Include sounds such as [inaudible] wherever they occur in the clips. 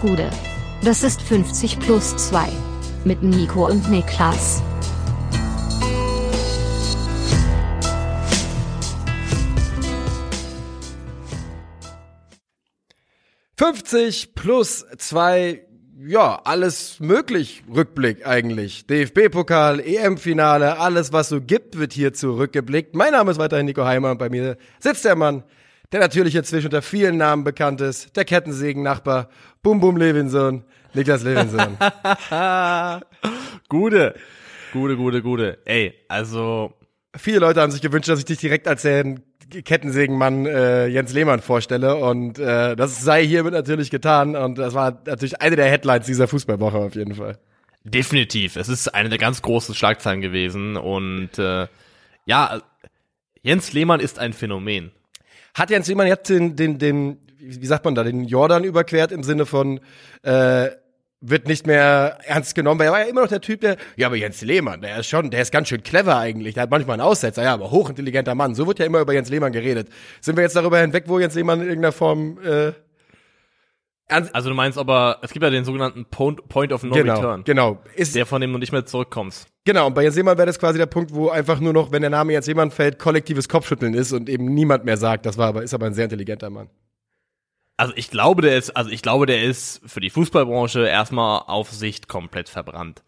Gude. Das ist 50 plus 2. Mit Nico und Niklas. »50 plus 2, ja, alles möglich, Rückblick eigentlich. DFB-Pokal, EM-Finale, alles was so gibt, wird hier zurückgeblickt. Mein Name ist weiterhin Nico Heimer und bei mir sitzt der Mann, der natürlich inzwischen unter vielen Namen bekannt ist, der Kettensägen-Nachbar, Bum Bum Levinson, Niklas Levinson. [laughs] Gute, gute, gute, gute. Ey, also Viele Leute haben sich gewünscht, dass ich dich direkt als den Kettensägenmann äh, Jens Lehmann vorstelle und äh, das sei hiermit natürlich getan und das war natürlich eine der Headlines dieser Fußballwoche auf jeden Fall. definitiv. Es ist eine der ganz großen Schlagzeilen gewesen und äh, ja, Jens Lehmann ist ein Phänomen. Hat Jens Lehmann jetzt den, den, den, wie sagt man da, den Jordan überquert im Sinne von, äh, wird nicht mehr ernst genommen, weil er war ja immer noch der Typ, der, ja, aber Jens Lehmann, der ist schon, der ist ganz schön clever eigentlich, der hat manchmal einen Aussetzer, ja, aber hochintelligenter Mann. So wird ja immer über Jens Lehmann geredet. Sind wir jetzt darüber hinweg, wo Jens Lehmann in irgendeiner Form, äh, Also du meinst aber, es gibt ja den sogenannten Point, of No genau, Return, genau, ist, der von dem du nicht mehr zurückkommst. genau, und bei Jens Lehmann wäre das quasi der Punkt, wo einfach nur noch, wenn der Name Jens Lehmann fällt, kollektives Kopfschütteln ist und eben niemand mehr sagt, das war aber, ist aber ein sehr intelligenter Mann. Also ich glaube, der ist, also ich glaube, der ist für die Fußballbranche erstmal auf Sicht komplett verbrannt.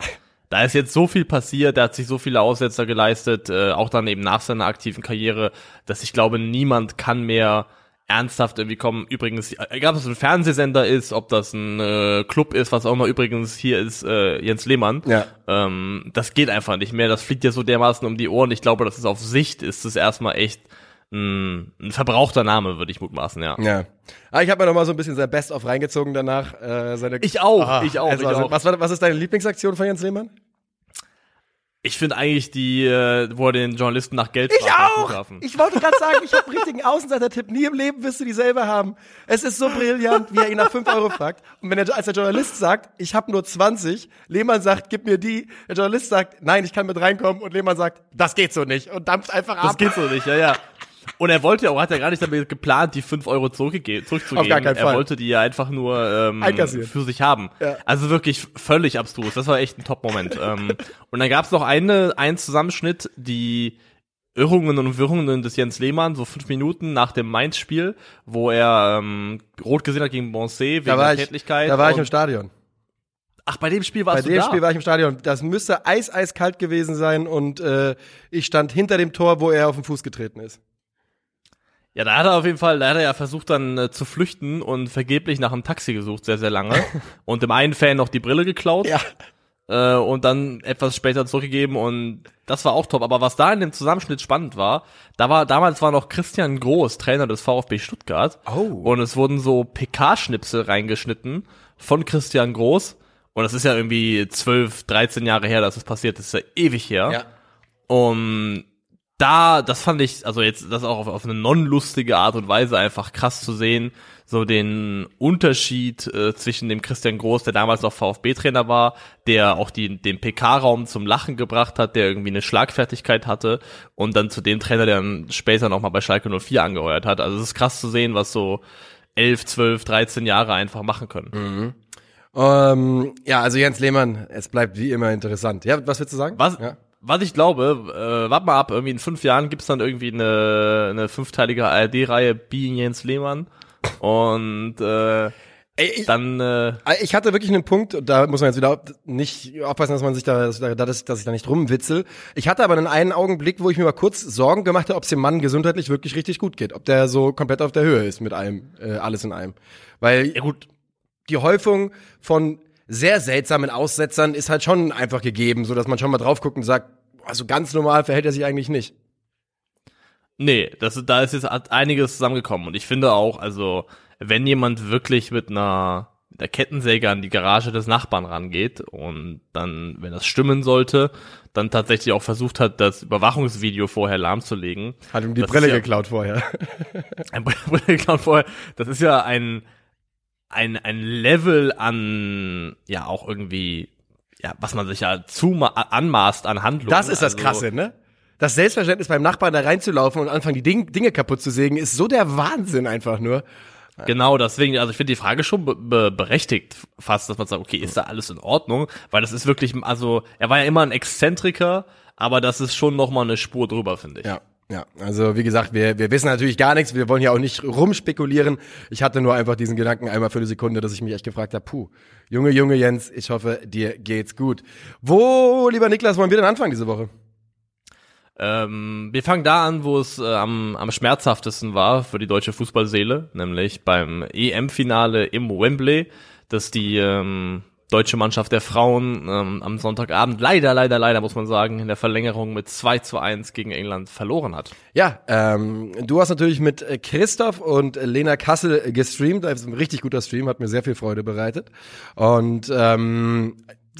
Da ist jetzt so viel passiert, der hat sich so viele Aussetzer geleistet, äh, auch dann eben nach seiner aktiven Karriere, dass ich glaube, niemand kann mehr ernsthaft irgendwie kommen. Übrigens, egal ob das ein Fernsehsender ist, ob das ein äh, Club ist, was auch immer übrigens hier ist, äh, Jens Lehmann. Ja. Ähm, das geht einfach nicht mehr. Das fliegt dir so dermaßen um die Ohren. Ich glaube, das ist auf Sicht, ist es erstmal echt ein, ein verbrauchter Name, würde ich mutmaßen, ja. Ja. Aber ich habe mir noch mal so ein bisschen sein Best-of reingezogen danach. Äh, seine Ich auch, Ah, ich auch, also, ich auch. Was, was ist deine Lieblingsaktion von Jens Lehmann? Ich finde eigentlich die, äh, wo er den Journalisten nach Geld fragt am Flughafen. Ich wollte gerade sagen, ich habe einen richtigen Außenseiter-Tipp. Nie im Leben wirst du dieselbe haben. Es ist so brillant, wie er ihn nach 5 Euro fragt. Und wenn er, als der Journalist sagt, ich habe nur 20, Lehmann sagt, gib mir die. Der Journalist sagt, nein, ich kann mit reinkommen. Und Lehmann sagt, das geht so nicht. Und dampft einfach ab. Das geht so nicht, ja, ja. Und er wollte ja auch, hat ja gar nicht damit geplant, die 5 Euro zurückzugeben. Auf gar keinen er Fall. wollte die ja einfach nur ähm, Einkassieren. für sich haben. Ja. Also wirklich völlig abstrus. Das war echt ein Top-Moment. [laughs] ähm, und dann gab's noch eine, einen Zusammenschnitt, die Irrungen und Wirrungen des Jens Lehmann, so fünf Minuten nach dem Mainz-Spiel, wo er ähm, rot gesehen hat gegen Bonset wegen da der ich, Tätlichkeit. da war ich im Stadion. Ach, bei dem Spiel Bei warst du dem da? Spiel war ich im Stadion. Das müsste eis, eiskalt gewesen sein. Und äh, ich stand hinter dem Tor, wo er auf den Fuß getreten ist. Ja, da hat er auf jeden Fall, da hat er ja versucht dann äh, zu flüchten und vergeblich nach einem Taxi gesucht, sehr, sehr lange. [laughs] und dem einen Fan noch die Brille geklaut Ja. äh, und dann etwas später zurückgegeben und das war auch top. Aber was da in dem Zusammenschnitt spannend war, da war, damals war noch Christian Groß, Trainer des VfB Stuttgart. Oh. Und es wurden so PK-Schnipsel reingeschnitten von Christian Groß. Und das ist ja irgendwie 12, 13 Jahre her, dass es passiert ist, ist ja ewig her. Ja. Und da, das fand ich, also jetzt das auch auf, auf eine non-lustige Art und Weise einfach krass zu sehen, so den Unterschied äh, zwischen dem Christian Groß, der damals noch VfB-Trainer war, der auch die, den PK-Raum zum Lachen gebracht hat, der irgendwie eine Schlagfertigkeit hatte und dann zu dem Trainer, der dann später nochmal bei Schalke 04 angeheuert hat. Also es ist krass zu sehen, was so 11, 12, 13 Jahre einfach machen können. Ähm, ja, also Jens Lehmann, es bleibt wie immer interessant. Ja, was willst du sagen? Was, Ja. Was ich glaube, äh, warte mal ab, irgendwie in fünf Jahren gibt's dann irgendwie eine, eine fünfteilige ARD-Reihe Being Jens Lehmann. Und äh, Ey, ich, dann äh, ich hatte wirklich einen Punkt, und da muss man jetzt wieder nicht aufpassen, dass man sich da, dass, dass, dass ich da nicht rumwitzel. Ich hatte aber einen einen Augenblick, wo ich mir mal kurz Sorgen gemacht habe, ob es dem Mann gesundheitlich wirklich richtig gut geht. Ob der so komplett auf der Höhe ist mit allem, äh, alles in allem. Weil ja gut, die Häufung von sehr seltsamen Aussetzern ist halt schon einfach gegeben, so dass man schon mal drauf guckt und sagt, also ganz normal verhält er sich eigentlich nicht. nee, das, da ist jetzt einiges zusammengekommen. Und ich finde auch, also wenn jemand wirklich mit einer, mit der Kettensäge an die Garage des Nachbarn rangeht und dann, wenn das stimmen sollte, dann tatsächlich auch versucht hat, das Überwachungsvideo vorher lahmzulegen. Hat ihm die Brille ja- geklaut vorher. [laughs] ein Brille geklaut vorher. Das ist ja ein, ein, ein Level an, ja, auch irgendwie, ja, was man sich ja zuma anmaßt an Handlungen. Das ist das Also, Krasse, ne? Das Selbstverständnis beim Nachbarn da reinzulaufen und anfangen, die Ding, Dinge kaputt zu sägen, ist so der Wahnsinn einfach nur. Genau, deswegen, also ich finde die Frage schon be be berechtigt fast, dass man sagt, okay, ist da alles in Ordnung? Weil das ist wirklich, also er war ja immer ein Exzentriker, aber das ist schon noch mal eine Spur drüber, finde ich. Ja. Ja, also wie gesagt, wir, wir wissen natürlich gar nichts, wir wollen ja auch nicht rumspekulieren. Ich hatte nur einfach diesen Gedanken einmal für eine Sekunde, dass ich mich echt gefragt habe, puh, Junge, Junge Jens, ich hoffe, dir geht's gut. Wo, lieber Niklas, wollen wir denn anfangen diese Woche? Ähm, wir fangen da an, wo es äh, am, am schmerzhaftesten war für die deutsche Fußballseele, nämlich beim EM-Finale im Wembley, das die ähm, deutsche Mannschaft der Frauen ähm, am Sonntagabend leider, leider, leider, muss man sagen, in der Verlängerung mit 2 zu 1 gegen England verloren hat. Ja, ähm, du hast natürlich mit Christoph und Lena Kassel gestreamt. Das ist ein richtig guter Stream, hat mir sehr viel Freude bereitet. Und ähm,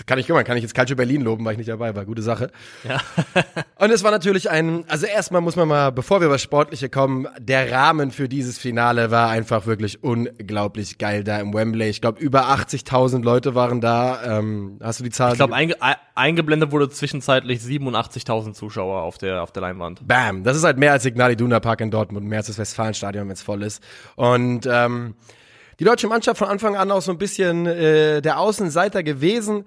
kann ich, kann ich jetzt Calcio Berlin loben, weil ich nicht dabei war. Gute Sache. Ja. [laughs] und es war natürlich ein, also erstmal muss man mal, bevor wir über Sportliche kommen, der Rahmen für dieses Finale war einfach wirklich unglaublich geil da im Wembley. Ich glaube, über 80.000 Leute waren da. Ähm, hast du die Zahl? Ich glaube, einge eingeblendet wurde zwischenzeitlich 87.000 Zuschauer auf der, auf der Leinwand. Bam. Das ist halt mehr als Signal Iduna Park in Dortmund, mehr als das Westfalenstadion, wenn es voll ist. Und, ähm, die deutsche Mannschaft von Anfang an auch so ein bisschen äh, der Außenseiter gewesen.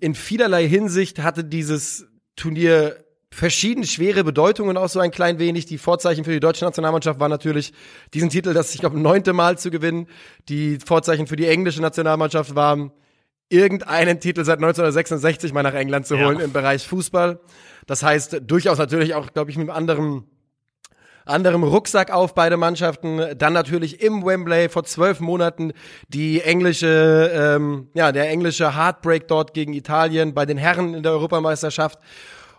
In vielerlei Hinsicht hatte dieses Turnier verschieden schwere Bedeutungen auch so ein klein wenig. Die Vorzeichen für die deutsche Nationalmannschaft waren natürlich diesen Titel, das ich glaube neunte Mal zu gewinnen. Die Vorzeichen für die englische Nationalmannschaft waren irgendeinen Titel seit 1966 mal nach England zu holen ja. im Bereich Fußball. Das heißt durchaus natürlich auch, glaube ich, mit einem anderen anderem Rucksack auf, beide Mannschaften. Dann natürlich im Wembley vor zwölf Monaten die englische, ähm, ja, der englische Heartbreak dort gegen Italien bei den Herren in der Europameisterschaft.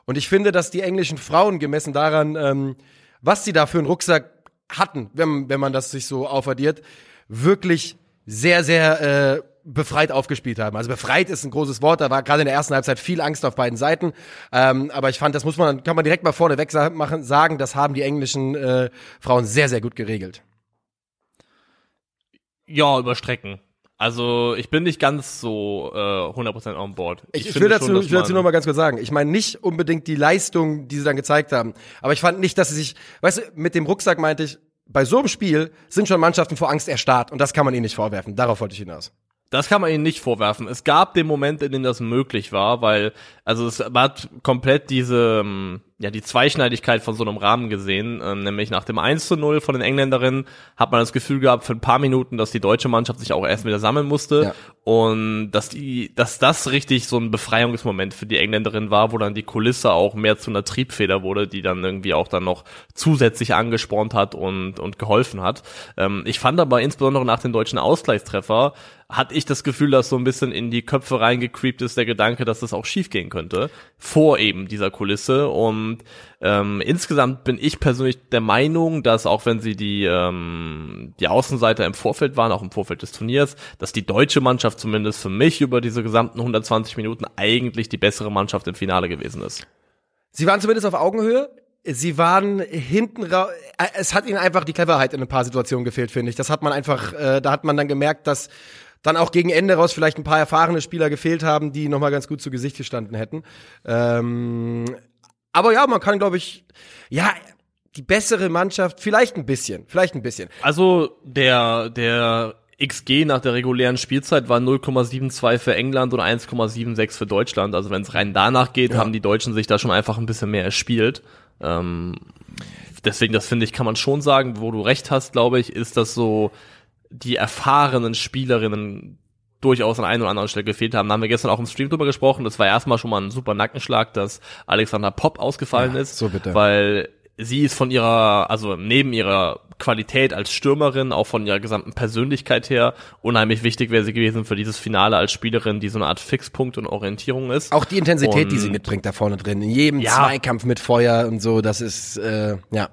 Und ich finde, dass die englischen Frauen gemessen daran, ähm, was sie da für einen Rucksack hatten, wenn, wenn man das sich so aufaddiert, wirklich sehr, sehr äh, befreit aufgespielt haben. Also befreit ist ein großes Wort, da war gerade in der ersten Halbzeit viel Angst auf beiden Seiten. Ähm, aber ich fand, das muss man, kann man direkt mal vorneweg machen, sagen, das haben die englischen äh, Frauen sehr, sehr gut geregelt. Ja, über Strecken. Also ich bin nicht ganz so äh, 100% on board. Ich, ich will dazu, schon, ich will dazu noch mal ganz kurz sagen. Ich meine nicht unbedingt die Leistung, die sie dann gezeigt haben, aber ich fand nicht, dass sie sich, weißt du, mit dem Rucksack meinte ich, bei so einem Spiel sind schon Mannschaften vor Angst erstarrt und das kann man ihnen nicht vorwerfen. Darauf wollte ich hinaus. Das kann man ihnen nicht vorwerfen. Es gab den Moment, in dem das möglich war, weil, also es war komplett diese, ähm, ja, die Zweischneidigkeit von so einem Rahmen gesehen, ähm, nämlich nach dem 1 zu 0 von den Engländerinnen hat man das Gefühl gehabt für ein paar Minuten, dass die deutsche Mannschaft sich auch erst wieder sammeln musste ja. und dass die, dass das richtig so ein Befreiungsmoment für die Engländerin war, wo dann die Kulisse auch mehr zu einer Triebfeder wurde, die dann irgendwie auch dann noch zusätzlich angespornt hat und, und geholfen hat. Ähm, ich fand aber insbesondere nach dem deutschen Ausgleichstreffer, hatte ich das Gefühl, dass so ein bisschen in die Köpfe reingecreept ist der Gedanke, dass das auch schief gehen könnte, vor eben dieser Kulisse und und ähm, insgesamt bin ich persönlich der Meinung, dass auch wenn sie die, ähm, die Außenseiter im Vorfeld waren, auch im Vorfeld des Turniers, dass die deutsche Mannschaft zumindest für mich über diese gesamten 120 Minuten eigentlich die bessere Mannschaft im Finale gewesen ist. Sie waren zumindest auf Augenhöhe. Sie waren hinten raus. Äh, es hat ihnen einfach die Cleverheit in ein paar Situationen gefehlt, finde ich. Das hat man einfach, äh, da hat man dann gemerkt, dass dann auch gegen Ende raus vielleicht ein paar erfahrene Spieler gefehlt haben, die nochmal ganz gut zu Gesicht gestanden hätten. Ähm, aber ja, man kann, glaube ich, ja, die bessere Mannschaft, vielleicht ein bisschen, vielleicht ein bisschen. Also der, der XG nach der regulären Spielzeit war 0,72 für England und 1,76 für Deutschland. Also wenn es rein danach geht, ja. haben die Deutschen sich da schon einfach ein bisschen mehr erspielt. Ähm, deswegen, das finde ich, kann man schon sagen, wo du recht hast, glaube ich, ist das so die erfahrenen Spielerinnen durchaus an einer oder anderen Stelle gefehlt haben. Da haben wir gestern auch im Stream drüber gesprochen. Das war erstmal schon mal ein super Nackenschlag, dass Alexander Popp ausgefallen ja, ist. So bitte. Weil sie ist von ihrer, also neben ihrer Qualität als Stürmerin, auch von ihrer gesamten Persönlichkeit her, unheimlich wichtig wäre sie gewesen für dieses Finale als Spielerin, die so eine Art Fixpunkt und Orientierung ist. Auch die Intensität, und, die sie mitbringt da vorne drin. In jedem ja, Zweikampf mit Feuer und so, das ist, äh, ja,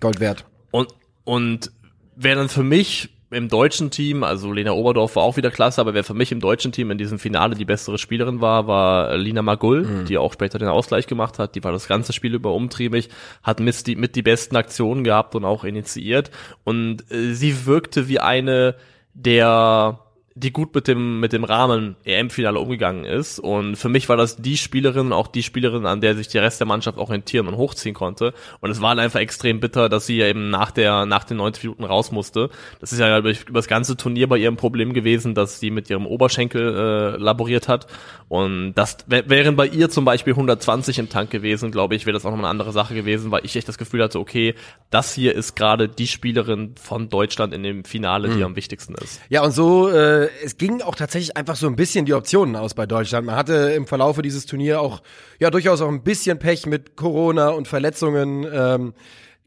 Gold wert. Und, und wäre dann für mich im deutschen Team, also Lena Oberdorf war auch wieder klasse, aber wer für mich im deutschen Team in diesem Finale die bessere Spielerin war, war Lina Magull, mhm. die auch später den Ausgleich gemacht hat. Die war das ganze Spiel über umtriebig, hat mit die, mit die besten Aktionen gehabt und auch initiiert. Und äh, sie wirkte wie eine der die gut mit dem, mit dem Rahmen EM-Finale umgegangen ist. Und für mich war das die Spielerin, auch die Spielerin, an der sich der Rest der Mannschaft orientieren und hochziehen konnte. Und es war halt einfach extrem bitter, dass sie ja eben nach der, nach den 90 Minuten raus musste. Das ist ja über, über das ganze Turnier bei ihrem Problem gewesen, dass sie mit ihrem Oberschenkel äh, laboriert hat. Und das wären bei ihr zum Beispiel 120 im Tank gewesen, glaube ich, wäre das auch noch eine andere Sache gewesen, weil ich echt das Gefühl hatte, okay, das hier ist gerade die Spielerin von Deutschland in dem Finale, die mhm. am wichtigsten ist. Ja, und so äh, es ging auch tatsächlich einfach so ein bisschen die Optionen aus bei Deutschland. Man hatte im Verlaufe dieses Turnier auch ja durchaus auch ein bisschen Pech mit Corona und Verletzungen. Ähm,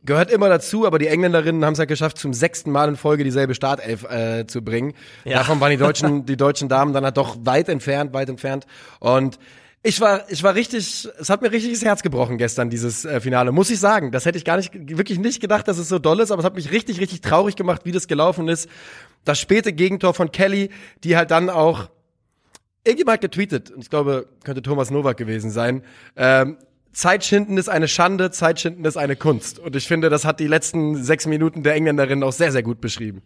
gehört immer dazu, aber die Engländerinnen haben es ja geschafft, zum sechsten Mal in Folge dieselbe Startelf äh, zu bringen. Ja. Davon waren die deutschen, [laughs] die deutschen Damen dann halt doch weit entfernt, weit entfernt. Und ich war, ich war richtig, es hat mir richtig das Herz gebrochen gestern, dieses äh, Finale, muss ich sagen. Das hätte ich gar nicht, wirklich nicht gedacht, dass es so doll ist, aber es hat mich richtig, richtig traurig gemacht, wie das gelaufen ist. Das späte Gegentor von Kelly, die halt dann auch, irgendjemand getweetet, und ich glaube, könnte Thomas Nowak gewesen sein, ähm, Zeitschinden ist eine Schande, Zeitschinden ist eine Kunst. Und ich finde, das hat die letzten sechs Minuten der Engländerin auch sehr, sehr gut beschrieben.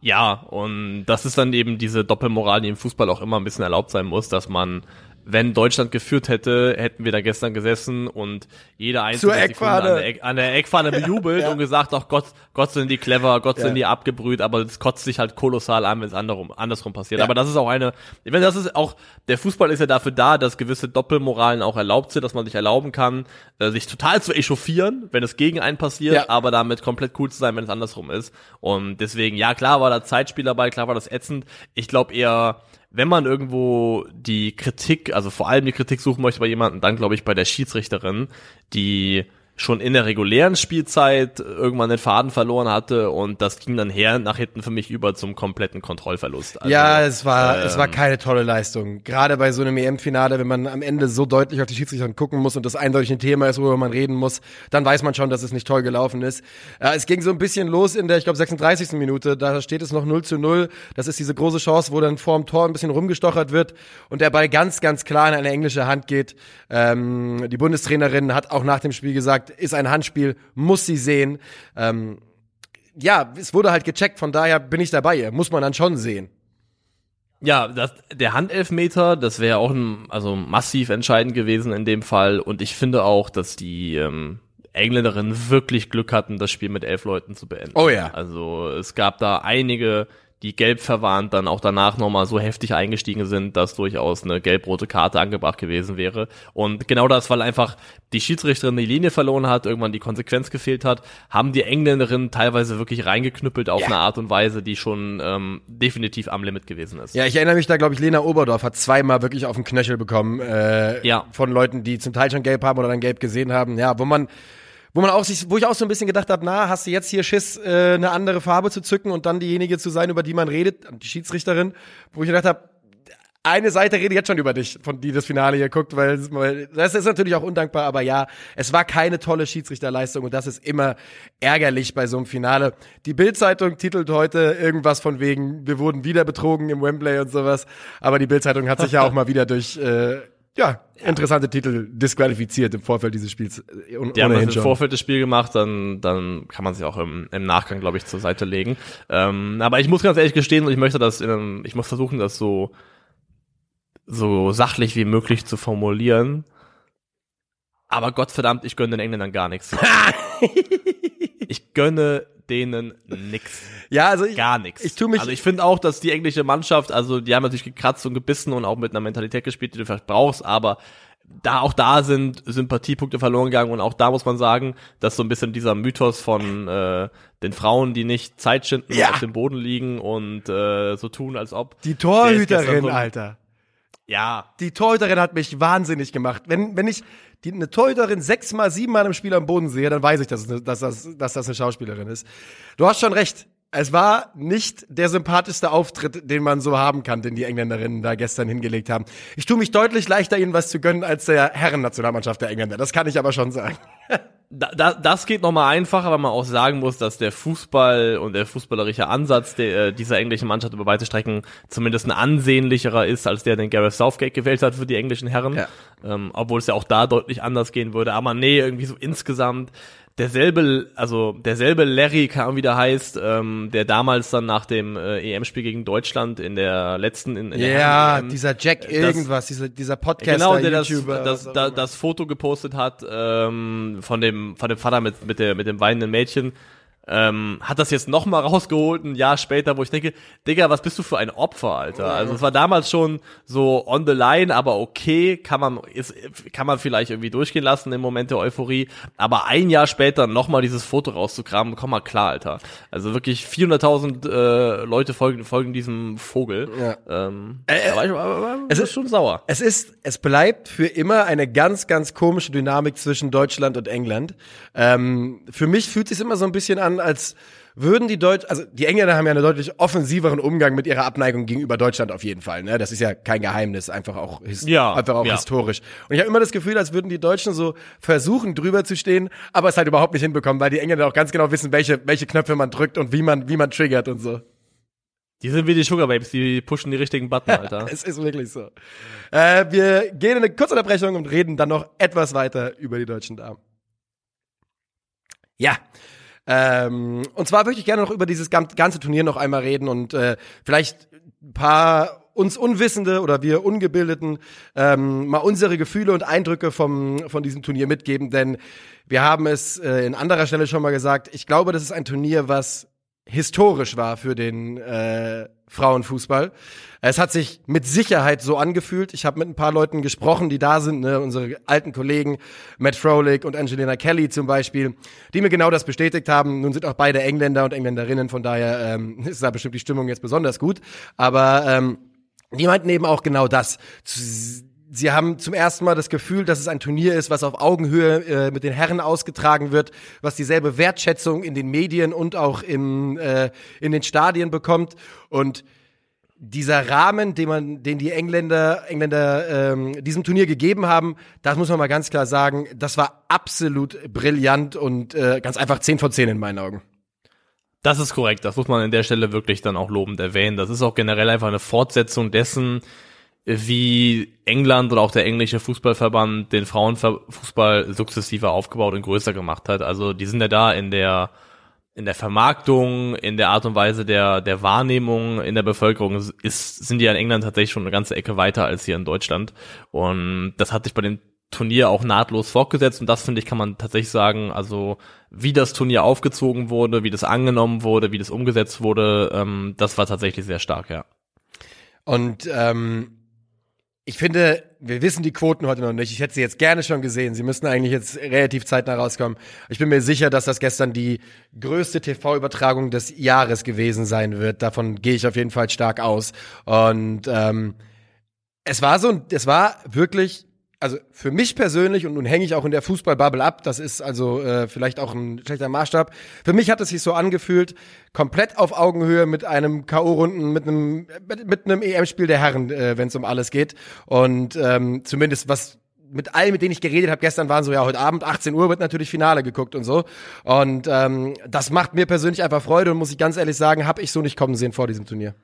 Ja, und das ist dann eben diese Doppelmoral, die im Fußball auch immer ein bisschen erlaubt sein muss, dass man wenn Deutschland geführt hätte, hätten wir da gestern gesessen und jeder einzelne Zur Eckfahne. An, der Eck, an der Eckfahne [laughs] bejubelt ja. und gesagt, ach Gott, Gott sind die clever, Gott ja. sind die abgebrüht, aber es kotzt sich halt kolossal an, wenn es andersrum, andersrum passiert. Aber das ist auch eine, ich meine, das ist auch, der Fußball ist ja dafür da, dass gewisse Doppelmoralen auch erlaubt sind, dass man sich erlauben kann, äh, sich total zu echauffieren, wenn es gegen einen passiert, aber damit komplett cool zu sein, wenn es andersrum ist. Und deswegen, ja, klar war da Zeitspiel dabei, klar war das ätzend. Ich glaube eher, wenn man irgendwo die Kritik, also vor allem die Kritik suchen möchte bei jemandem, dann glaube ich bei der Schiedsrichterin, die schon in der regulären Spielzeit irgendwann den Faden verloren hatte und das ging dann her nach hinten für mich über zum kompletten Kontrollverlust. Also, ja, es war ähm, es war ähm, keine tolle Leistung. Gerade bei so einem EM-Finale, wenn man am Ende so deutlich auf die Schiedsrichter gucken muss und das eindeutig ein Thema ist, worüber man reden muss, dann weiß man schon, dass es nicht toll gelaufen ist. Äh, es ging so ein bisschen los in der, ich glaube, 36. Minute. Da steht es noch 0 zu 0. Das ist diese große Chance, wo dann vorm Tor ein bisschen rumgestochert wird und der Ball ganz, ganz klar in eine englische Hand geht. Ähm, die Bundestrainerin hat auch nach dem Spiel gesagt, gesagt, ist ein Handspiel, muss sie sehen. Ähm, ja, es wurde halt gecheckt, von daher bin ich dabei. Muss man dann schon sehen. Ja, das, der Handelfmeter, das wäre auch ein, also massiv entscheidend gewesen in dem Fall. Und ich finde auch, dass die ähm, Engländerinnen wirklich Glück hatten, das Spiel mit elf Leuten zu beenden. Oh ja. Also es gab da einige die gelb verwarnt dann auch danach nochmal so heftig eingestiegen sind, dass durchaus eine gelb-rote Karte angebracht gewesen wäre. Und genau das, weil einfach die Schiedsrichterin die Linie verloren hat, irgendwann die Konsequenz gefehlt hat, haben die Engländerinnen teilweise wirklich reingeknüppelt auf ja. eine Art und Weise, die schon ähm, definitiv am Limit gewesen ist. Ja, ich erinnere mich da, glaube ich, Lena Oberdorf hat zweimal wirklich auf den Knöchel bekommen äh, ja. von Leuten, die zum Teil schon gelb haben oder dann gelb gesehen haben. Ja, wo man wo man auch sich, wo ich auch so ein bisschen gedacht habe, na, hast du jetzt hier Schiss, äh, eine andere Farbe zu zücken und dann diejenige zu sein, über die man redet, die Schiedsrichterin, wo ich gedacht habe, eine Seite redet jetzt schon über dich, von die das Finale hier guckt, weil, weil das ist natürlich auch undankbar, aber ja, es war keine tolle Schiedsrichterleistung und das ist immer ärgerlich bei so einem Finale. Die Bildzeitung titelt heute irgendwas von wegen, wir wurden wieder betrogen im Wembley und sowas, aber die Bildzeitung hat sich ja auch mal wieder durch äh, ja, interessante Titel disqualifiziert im Vorfeld dieses Spiels. Äh, die haben das im Vorfeld des Spiels gemacht, dann, dann kann man sich auch im, im Nachgang, glaube ich, zur Seite legen. Ähm, aber ich muss ganz ehrlich gestehen, und ich möchte das in einem, ich muss versuchen, das so, so sachlich wie möglich zu formulieren. Aber Gottverdammt, ich gönne den Engländern gar nichts. [laughs] [laughs] ich gönne denen nix. Ja, also ich, gar nichts. Ich tu mich also ich finde auch, dass die englische Mannschaft, also die haben natürlich gekratzt und gebissen und auch mit einer Mentalität gespielt, die du vielleicht brauchst, aber da auch da sind Sympathiepunkte verloren gegangen und auch da muss man sagen, dass so ein bisschen dieser Mythos von äh, den Frauen, die nicht Zeit schinden, ja. auf dem Boden liegen und äh, so tun, als ob die Torhüterin, so, Alter. Ja. Die Torhüterin hat mich wahnsinnig gemacht. Wenn, wenn ich die, eine Torhüterin sechsmal, siebenmal im Spiel am Boden sehe, dann weiß ich, dass, dass, dass, dass das eine Schauspielerin ist. Du hast schon recht. Es war nicht der sympathischste Auftritt, den man so haben kann, den die Engländerinnen da gestern hingelegt haben. Ich tue mich deutlich leichter, ihnen was zu gönnen, als der Herren-Nationalmannschaft der Engländer. Das kann ich aber schon sagen. [laughs] da, da, das geht nochmal einfacher, weil man auch sagen muss, dass der Fußball und der fußballerische Ansatz der, äh, dieser englischen Mannschaft über weite Strecken zumindest ein ansehnlicherer ist, als der, den Gareth Southgate gewählt hat für die englischen Herren. Ja. Ähm, obwohl es ja auch da deutlich anders gehen würde. Aber nee, irgendwie so insgesamt derselbe, also derselbe Larry, kam wieder heißt, ähm, der damals dann nach dem äh, EM-Spiel gegen Deutschland in der letzten, in, in der Ja, Herren-EM, dieser Jack das- irgendwas, dieser, dieser Podcaster, Genau, der das, das, was auch da, immer. das Foto gepostet hat ähm, von dem von dem Vater mit mit der mit dem weinenden Mädchen, ähm, hat das jetzt noch mal rausgeholt ein Jahr später, wo ich denke, Digga, was bist du für ein Opfer, Alter? Also es war damals schon so on the line, aber okay, kann man ist, kann man vielleicht irgendwie durchgehen lassen im Moment der Euphorie, aber ein Jahr später noch mal dieses Foto rauszukramen, komm mal klar, Alter. Also wirklich 400.000 äh, Leute folgen folgen diesem Vogel. Ja. Ähm, da war ich, war, es ist ist- schon sauer. Es ist, es bleibt für immer eine ganz, ganz komische Dynamik zwischen Deutschland und England. Ähm, für mich fühlt es sich immer so ein bisschen an, als würden die Deutsch, also die Engländer haben ja einen deutlich offensiveren Umgang mit ihrer Abneigung gegenüber Deutschland auf jeden Fall. Ne? Das ist ja kein Geheimnis, einfach auch, his Ja, einfach auch ja. historisch. Und ich habe immer das Gefühl, als würden die Deutschen so versuchen, drüber zu stehen, aber es halt überhaupt nicht hinbekommen, weil die Engländer auch ganz genau wissen, welche, welche Knöpfe man drückt und wie man, wie man triggert und so. Die sind wie die Sugar Babes, die pushen die richtigen Button, [laughs] Alter. Es ist wirklich so. Äh, wir gehen in eine kurze Unterbrechung und reden dann noch etwas weiter über die deutschen Damen. Ja. Ähm, und zwar möchte ich gerne noch über dieses gan- ganze Turnier noch einmal reden und äh, vielleicht ein paar uns Unwissende oder wir Ungebildeten ähm, mal unsere Gefühle und Eindrücke vom, von diesem Turnier mitgeben, denn wir haben es äh, in anderer Stelle schon mal gesagt, ich glaube, das ist ein Turnier, was historisch war für den äh, Frauenfußball. Es hat sich mit Sicherheit so angefühlt. Ich habe mit ein paar Leuten gesprochen, die da sind, ne, unsere alten Kollegen Matt Froelich und Angelina Kelly zum Beispiel, die mir genau das bestätigt haben. Nun sind auch beide Engländer und Engländerinnen, von daher ähm, [laughs] ist da bestimmt die Stimmung jetzt besonders gut. Aber ähm, die meinten eben auch genau das. Sie haben zum ersten Mal das Gefühl, dass es ein Turnier ist, was auf Augenhöhe äh, mit den Herren ausgetragen wird, was dieselbe Wertschätzung in den Medien und auch im, äh, in den Stadien bekommt. Und dieser Rahmen, den man, den die Engländer, Engländer ähm, diesem Turnier gegeben haben, das muss man mal ganz klar sagen, das war absolut brillant und äh, ganz einfach 10 von 10 in meinen Augen. Das ist korrekt, das muss man an der Stelle wirklich dann auch lobend erwähnen. Das ist auch generell einfach eine Fortsetzung dessen, wie England oder auch der englische Fußballverband den Frauenfußball sukzessive aufgebaut und größer gemacht hat. Also die sind ja da in der in der Vermarktung, in der Art und Weise der der Wahrnehmung in der Bevölkerung ist sind die in England tatsächlich schon eine ganze Ecke weiter als hier in Deutschland und das hat sich bei dem Turnier auch nahtlos fortgesetzt und das finde ich kann man tatsächlich sagen, also wie das Turnier aufgezogen wurde, wie das angenommen wurde, wie das umgesetzt wurde, ähm, das war tatsächlich sehr stark, ja. Und ähm, ich finde, wir wissen die Quoten heute noch nicht. Ich hätte sie jetzt gerne schon gesehen. Sie müssten eigentlich jetzt relativ zeitnah rauskommen. Ich bin mir sicher, dass das gestern die größte TV-Übertragung des Jahres gewesen sein wird. Davon gehe ich auf jeden Fall stark aus. Und ähm, es war so, es war wirklich, also für mich persönlich, und nun hänge ich auch in der Fußballbubble ab, das ist also äh, vielleicht auch ein schlechter Maßstab. Für mich hat es sich so angefühlt, komplett auf Augenhöhe mit einem K.O.-Runden, mit einem, mit, mit einem EM-Spiel der Herren, äh, wenn es um alles geht. Und ähm, zumindest was mit allen, mit denen ich geredet habe, gestern waren so, ja, heute Abend, 18 Uhr wird natürlich Finale geguckt und so. Und ähm, das macht mir persönlich einfach Freude und muss ich ganz ehrlich sagen, habe ich so nicht kommen sehen vor diesem Turnier.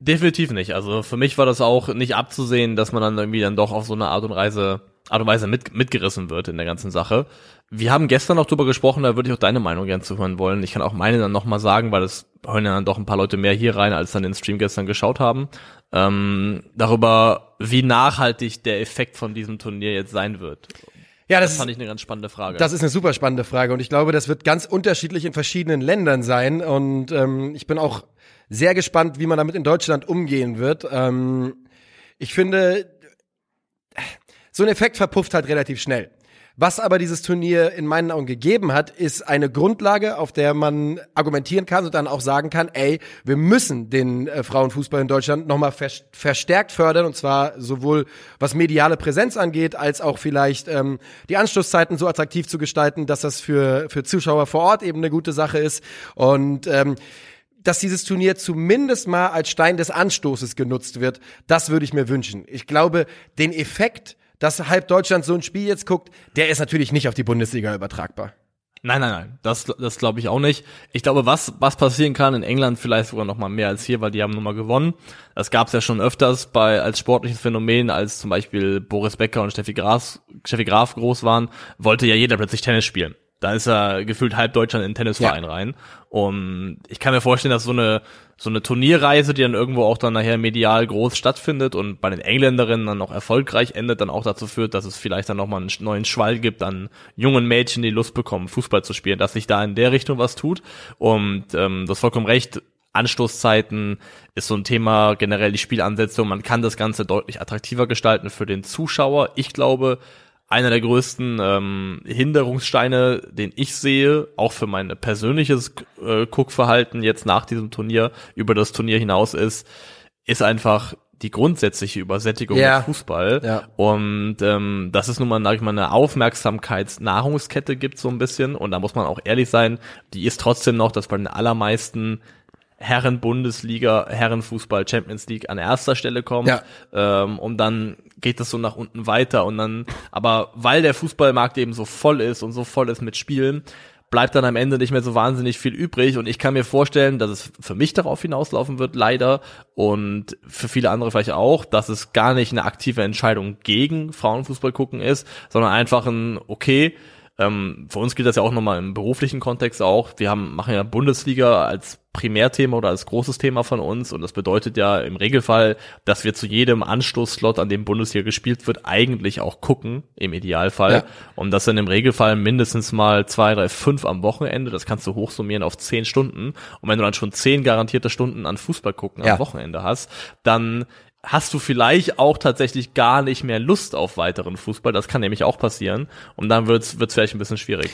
Definitiv nicht. Also für mich war das auch nicht abzusehen, dass man dann irgendwie dann doch auf so eine Art und Weise, Art und Weise mit, mitgerissen wird in der ganzen Sache. Wir haben gestern noch drüber gesprochen, da würde ich auch deine Meinung gern zuhören wollen. Ich kann auch meine dann nochmal sagen, weil es hören ja dann doch ein paar Leute mehr hier rein, als dann den Stream gestern geschaut haben. Ähm, darüber, wie nachhaltig der Effekt von diesem Turnier jetzt sein wird. Ja, Das das, fand ich eine ganz spannende Frage. Das ist eine super spannende Frage und ich glaube, das wird ganz unterschiedlich in verschiedenen Ländern sein und ähm, ich bin auch sehr gespannt, wie man damit in Deutschland umgehen wird. Ähm, ich finde, so ein Effekt verpufft halt relativ schnell. Was aber dieses Turnier in meinen Augen gegeben hat, ist eine Grundlage, auf der man argumentieren kann und dann auch sagen kann, ey, wir müssen den äh, Frauenfußball in Deutschland nochmal vers verstärkt fördern und zwar sowohl was mediale Präsenz angeht, als auch vielleicht ähm, die Anschlusszeiten so attraktiv zu gestalten, dass das für, für Zuschauer vor Ort eben eine gute Sache ist und ähm, dass dieses Turnier zumindest mal als Stein des Anstoßes genutzt wird, das würde ich mir wünschen. Ich glaube, den Effekt, dass halb Deutschland so ein Spiel jetzt guckt, der ist natürlich nicht auf die Bundesliga übertragbar. Nein, nein, nein, das, das glaube ich auch nicht. Ich glaube, was, was passieren kann in England vielleicht sogar noch mal mehr als hier, weil die haben nun mal gewonnen. Das gab es ja schon öfters bei als sportliches Phänomen, als zum Beispiel Boris Becker und Steffi Graf, Steffi Graf groß waren, wollte ja jeder plötzlich Tennis spielen. Da ist er gefühlt halb Deutschland in den Tennisverein ja. rein. Und ich kann mir vorstellen, dass so eine so eine Turnierreise, die dann irgendwo auch dann nachher medial groß stattfindet und bei den Engländerinnen dann auch erfolgreich endet, dann auch dazu führt, dass es vielleicht dann nochmal einen neuen Schwall gibt an jungen Mädchen, die Lust bekommen, Fußball zu spielen, dass sich da in der Richtung was tut. Und ähm, das vollkommen recht, Anstoßzeiten ist so ein Thema, generell die Spielansetzung. Man kann das Ganze deutlich attraktiver gestalten für den Zuschauer. Ich glaube, einer der größten ähm, Hinderungssteine, den ich sehe, auch für mein persönliches äh, Guckverhalten jetzt nach diesem Turnier über das Turnier hinaus ist, ist einfach die grundsätzliche Übersättigung ja. Fußball. Ja. Und ähm, das ist nun mal, sag ich mal, eine Aufmerksamkeitsnahrungskette gibt so ein bisschen. Und da muss man auch ehrlich sein, die ist trotzdem noch, dass bei den allermeisten Herren-Bundesliga, Herrenfußball, Champions League an erster Stelle kommt. Ja. Ähm, und dann geht das so nach unten weiter. Und dann, aber weil der Fußballmarkt eben so voll ist und so voll ist mit Spielen, bleibt dann am Ende nicht mehr so wahnsinnig viel übrig. Und ich kann mir vorstellen, dass es für mich darauf hinauslaufen wird, leider, und für viele andere vielleicht auch, dass es gar nicht eine aktive Entscheidung gegen Frauenfußball gucken ist, sondern einfach ein, okay, ähm, für uns gilt das ja auch nochmal im beruflichen Kontext auch. Wir haben, machen ja Bundesliga als Primärthema oder als großes Thema von uns und das bedeutet ja im Regelfall, dass wir zu jedem Anstoßslot, an dem Bundesliga gespielt wird, eigentlich auch gucken, im Idealfall. Ja. Und das sind im Regelfall mindestens mal zwei, drei, fünf am Wochenende. Das kannst du hochsummieren auf zehn Stunden. Und wenn du dann schon zehn garantierte Stunden an Fußball gucken ja. am Wochenende hast, dann hast du vielleicht auch tatsächlich gar nicht mehr Lust auf weiteren Fußball. Das kann nämlich auch passieren. Und dann wird's wird's vielleicht ein bisschen schwierig.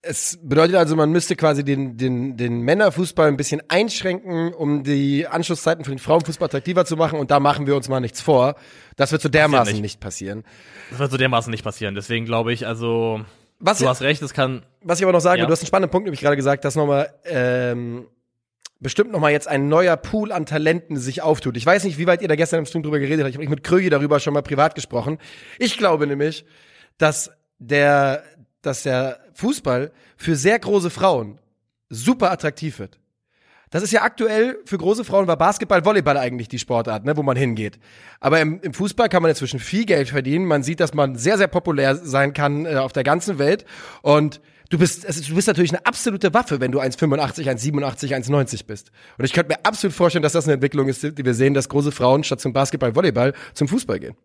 Es bedeutet also, man müsste quasi den, den, den Männerfußball ein bisschen einschränken, um die Anschlusszeiten für den Frauenfußball attraktiver zu machen. Und da machen wir uns mal nichts vor. Das wird so dermaßen nicht. nicht. passieren. Das wird so dermaßen nicht passieren. Deswegen glaube ich, also, was du ich, hast recht, es kann. Was ich aber noch sagen ja. du hast einen spannenden Punkt nämlich gerade gesagt, dass nochmal, ähm, bestimmt noch mal jetzt ein neuer Pool an Talenten sich auftut. Ich weiß nicht, wie weit ihr da gestern im Stream drüber geredet habt. Ich habe mit Krögi darüber schon mal privat gesprochen. Ich glaube nämlich, dass der, dass der Fußball für sehr große Frauen super attraktiv wird. Das ist ja aktuell für große Frauen war Basketball, Volleyball eigentlich die Sportart, ne, wo man hingeht. Aber im, im Fußball kann man inzwischen viel Geld verdienen. Man sieht, dass man sehr, sehr populär sein kann äh, auf der ganzen Welt. Und du bist, also du bist natürlich eine absolute Waffe, wenn du 1,85, 1,87, 1,90 bist. Und ich könnte mir absolut vorstellen, dass das eine Entwicklung ist, die wir sehen, dass große Frauen statt zum Basketball, Volleyball zum Fußball gehen.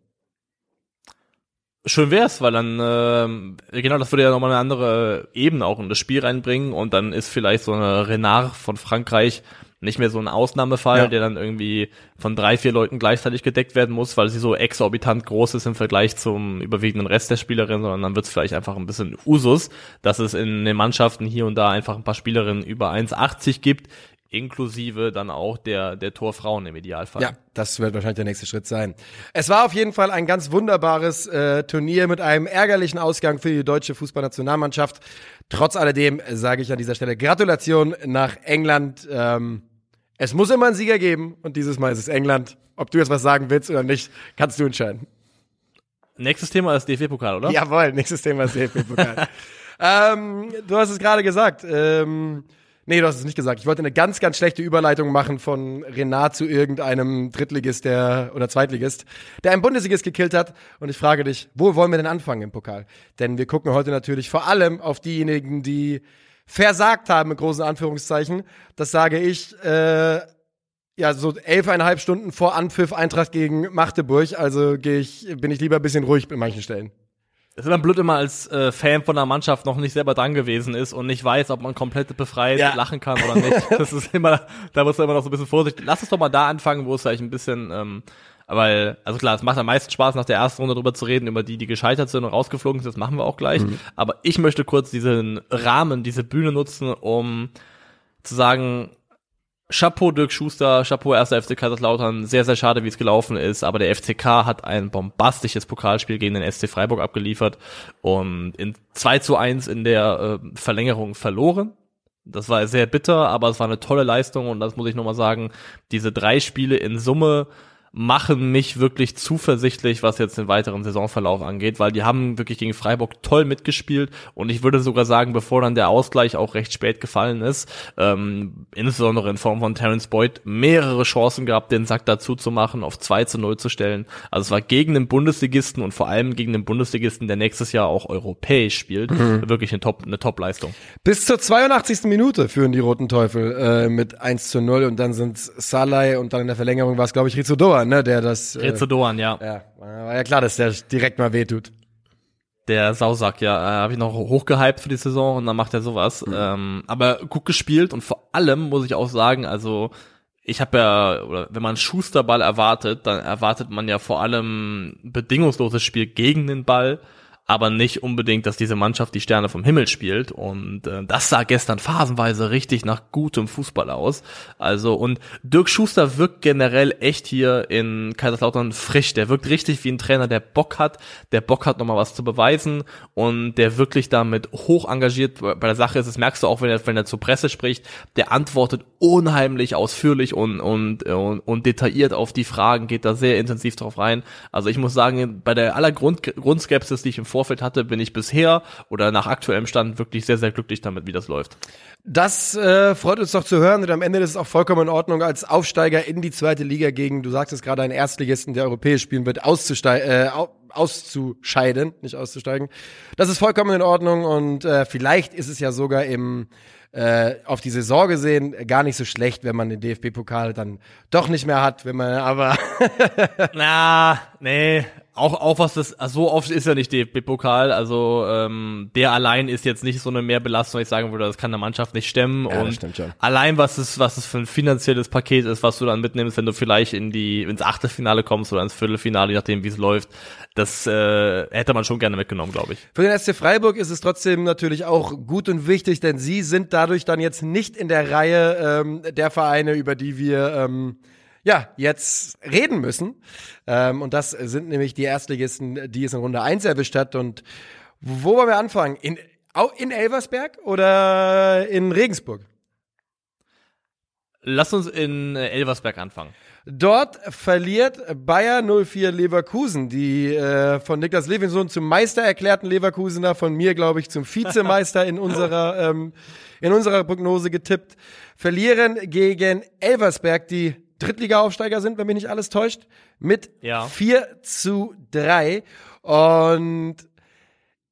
Schön wär's, weil dann, äh, genau, das würde ja nochmal eine andere Ebene auch in das Spiel reinbringen und dann ist vielleicht so eine Renard von Frankreich nicht mehr so ein Ausnahmefall, ja. der dann irgendwie von drei, vier Leuten gleichzeitig gedeckt werden muss, weil sie so exorbitant groß ist im Vergleich zum überwiegenden Rest der Spielerinnen, sondern dann wird es vielleicht einfach ein bisschen Usus, dass es in den Mannschaften hier und da einfach ein paar Spielerinnen über 1,80 gibt, inklusive dann auch der, der Torfrauen im Idealfall. Ja, das wird wahrscheinlich der nächste Schritt sein. Es war auf jeden Fall ein ganz wunderbares äh, Turnier mit einem ärgerlichen Ausgang für die deutsche Fußballnationalmannschaft. Trotz alledem sage ich an dieser Stelle Gratulation nach England. Ähm, es muss immer einen Sieger geben und dieses Mal ist es England. Ob du jetzt was sagen willst oder nicht, kannst du entscheiden. Nächstes Thema ist DFB-Pokal, oder? Jawohl, nächstes Thema ist DFB-Pokal. [laughs] ähm, du hast es gerade gesagt. Ähm, Nee, du hast es nicht gesagt. Ich wollte eine ganz, ganz schlechte Überleitung machen von Renat zu irgendeinem Drittligist der, oder Zweitligist, der einen Bundesligist gekillt hat. Und ich frage dich, wo wollen wir denn anfangen im Pokal? Denn wir gucken heute natürlich vor allem auf diejenigen, die versagt haben, mit großen Anführungszeichen. Das sage ich, äh, ja, so elfeinhalb Stunden vor Anpfiff Eintracht gegen Magdeburg. Also gehe ich, bin ich lieber ein bisschen ruhig in manchen Stellen. Es ist immer blöd, immer als äh, Fan von der Mannschaft noch nicht selber dran gewesen ist und nicht weiß, ob man komplett befreit ja. lachen kann oder nicht. [laughs] Das ist immer, da muss man immer noch so ein bisschen vorsichtig. Lass es doch mal da anfangen, wo es vielleicht ein bisschen, ähm, weil, also klar, es macht am meisten Spaß, nach der ersten Runde drüber zu reden, über die, die gescheitert sind und rausgeflogen sind, das machen wir auch gleich. Mhm. Aber ich möchte kurz diesen Rahmen, diese Bühne nutzen, um zu sagen, Chapeau Dirk Schuster, Chapeau 1. FC Kaiserslautern. Sehr, sehr schade, wie es gelaufen ist. Aber der FCK hat ein bombastisches Pokalspiel gegen den SC Freiburg abgeliefert und in 2 zu 1 in der äh, Verlängerung verloren. Das war sehr bitter, aber es war eine tolle Leistung und das muss ich nochmal sagen. Diese drei Spiele in Summe machen mich wirklich zuversichtlich, was jetzt den weiteren Saisonverlauf angeht, weil die haben wirklich gegen Freiburg toll mitgespielt und ich würde sogar sagen, bevor dann der Ausgleich auch recht spät gefallen ist, ähm, insbesondere in Form von Terence Boyd, mehrere Chancen gehabt, den Sack dazu zu machen, auf 2 zu 0 zu stellen. Also es war gegen den Bundesligisten und vor allem gegen den Bundesligisten, der nächstes Jahr auch europäisch spielt, mhm. wirklich eine Top, eine Top-Leistung. Bis zur 82. Minute führen die Roten Teufel äh, mit 1 zu 0 und dann sind Salai und dann in der Verlängerung war es, glaube ich, Rizzo Doan, ne, der das. Äh, Doan, ja. Ja, war ja klar, dass der direkt mal wehtut. Der Sausack, ja, äh, habe ich noch hochgehypt für die Saison und dann macht er sowas. Mhm. Ähm, aber gut gespielt und vor allem muss ich auch sagen, also ich habe ja, oder wenn man Schusterball erwartet, dann erwartet man ja vor allem bedingungsloses Spiel gegen den Ball aber nicht unbedingt, dass diese Mannschaft die Sterne vom Himmel spielt. Und äh, das sah gestern phasenweise richtig nach gutem Fußball aus. Also und Dirk Schuster wirkt generell echt hier in Kaiserslautern frisch. Der wirkt richtig wie ein Trainer, der Bock hat, der Bock hat nochmal was zu beweisen und der wirklich damit hoch engagiert bei der Sache ist. Das merkst du auch, wenn er wenn er zur Presse spricht. Der antwortet unheimlich ausführlich und und und, und detailliert auf die Fragen, geht da sehr intensiv drauf rein. Also ich muss sagen, bei der aller Grund, Grundskepsis, die ich im Vorfeld hatte, bin ich bisher oder nach aktuellem Stand wirklich sehr, sehr glücklich damit, wie das läuft. Das äh, freut uns doch zu hören und am Ende ist es auch vollkommen in Ordnung, als Aufsteiger in die zweite Liga gegen, du sagst es gerade, einen Erstligisten, der europäisch spielen wird, auszusteigen. Äh, auszuscheiden, nicht auszusteigen. Das ist vollkommen in Ordnung und äh, vielleicht ist es ja sogar im äh, auf die Saison gesehen gar nicht so schlecht, wenn man den DFB-Pokal dann doch nicht mehr hat, wenn man aber [laughs] Na, nee, auch, auch was das, so oft ist ja nicht DFB-Pokal, also ähm, der allein ist jetzt nicht so eine Mehrbelastung, ich sagen würde, das kann der Mannschaft nicht stemmen. Ja, und allein was es, was es für ein finanzielles Paket ist, was du dann mitnimmst, wenn du vielleicht in die, ins Achtelfinale kommst oder ins Viertelfinale, je nachdem wie es läuft, das äh, hätte man schon gerne mitgenommen, glaube ich. Für den SC Freiburg ist es trotzdem natürlich auch gut und wichtig, denn sie sind dadurch dann jetzt nicht in der Reihe ähm, der Vereine, über die wir ähm, ja, jetzt reden müssen. Ähm, und das sind nämlich die Erstligisten, die es in Runde 1 erwischt hat. Und wo wollen wir anfangen? In, in Elversberg oder in Regensburg? Lass uns in äh, Elversberg anfangen. Dort verliert Bayer 04 Leverkusen, die äh, von Niklas Levinson zum Meister erklärten Leverkusener, von mir, glaube ich, zum Vizemeister in unserer, [laughs] ähm, in unserer Prognose getippt, verlieren gegen Elversberg, die Drittliga-Aufsteiger sind, wenn mich nicht alles täuscht, mit ja. 4 zu 3. Und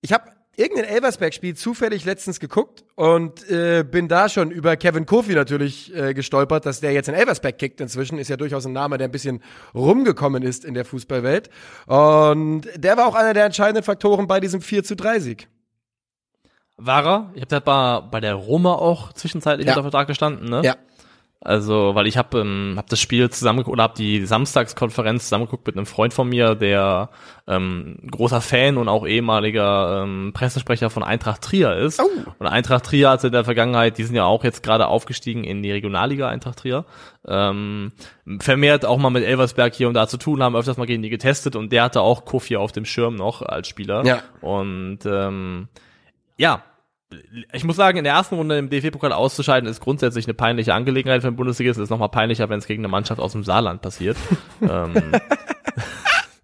ich habe irgendein Elversberg-Spiel zufällig letztens geguckt und äh, bin da schon über Kevin Kofi natürlich äh, gestolpert, dass der jetzt in Elversberg kickt inzwischen. Ist ja durchaus ein Name, der ein bisschen rumgekommen ist in der Fußballwelt. Und der war auch einer der entscheidenden Faktoren bei diesem 4 zu 3 Sieg. War er? Ich habe da bei, bei der Roma auch zwischenzeitlich ja. unter Vertrag gestanden, ne? Ja. Also, weil ich habe ähm, hab das Spiel zusammengeguckt oder habe die Samstagskonferenz zusammengeguckt mit einem Freund von mir, der ähm, großer Fan und auch ehemaliger ähm, Pressesprecher von Eintracht Trier ist. Oh. Und Eintracht Trier hatte in der Vergangenheit, die sind ja auch jetzt gerade aufgestiegen in die Regionalliga Eintracht Trier, ähm, vermehrt auch mal mit Elversberg hier und da zu tun, haben öfters mal gegen die getestet und der hatte auch Kofi auf dem Schirm noch als Spieler. Ja. Und ähm, ja, ich muss sagen, in der ersten Runde im DFB-Pokal auszuscheiden, ist grundsätzlich eine peinliche Angelegenheit für den Bundesliga. Es ist nochmal peinlicher, wenn es gegen eine Mannschaft aus dem Saarland passiert. [laughs] ähm,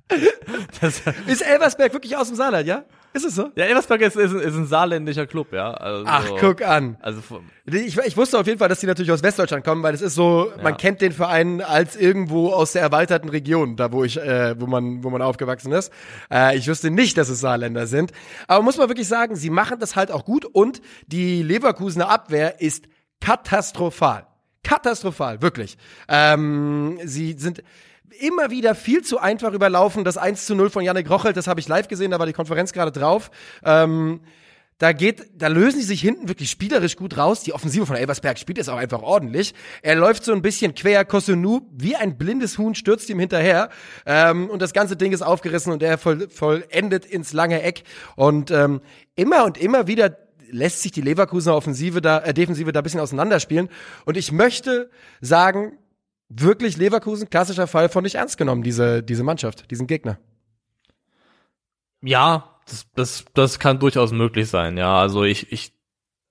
[laughs] ist Elversberg wirklich aus dem Saarland, ja? Ist es so? Ja, Elversberg ist, ist, ist ein saarländischer Club, ja. Also, Ach, guck an. Also ich, ich wusste auf jeden Fall, dass die natürlich aus Westdeutschland kommen, weil es ist so, ja. man kennt den Verein als irgendwo aus der erweiterten Region, da wo ich, äh, wo man, wo man aufgewachsen ist. Äh, ich wusste nicht, dass es Saarländer sind. Aber muss man wirklich sagen, sie machen das halt auch gut und die Leverkusener Abwehr ist katastrophal. Katastrophal, wirklich. Ähm, sie sind immer wieder viel zu einfach überlaufen. Das 1 zu 0 von Janik Rochelt, das habe ich live gesehen, da war die Konferenz gerade drauf. Ähm, da geht, da lösen die sich hinten wirklich spielerisch gut raus. Die Offensive von Elversberg spielt jetzt auch einfach ordentlich. Er läuft so ein bisschen quer, Kosunu, wie ein blindes Huhn stürzt ihm hinterher. Ähm, und das ganze Ding ist aufgerissen und er voll, vollendet ins lange Eck. Und ähm, immer und immer wieder lässt sich die Leverkusener Offensive da, äh, Defensive da ein bisschen auseinanderspielen. Und ich möchte sagen, wirklich Leverkusen, klassischer Fall von nicht ernst genommen, diese, diese Mannschaft, diesen Gegner. Ja, das, das, das kann durchaus möglich sein, ja. Also ich, ich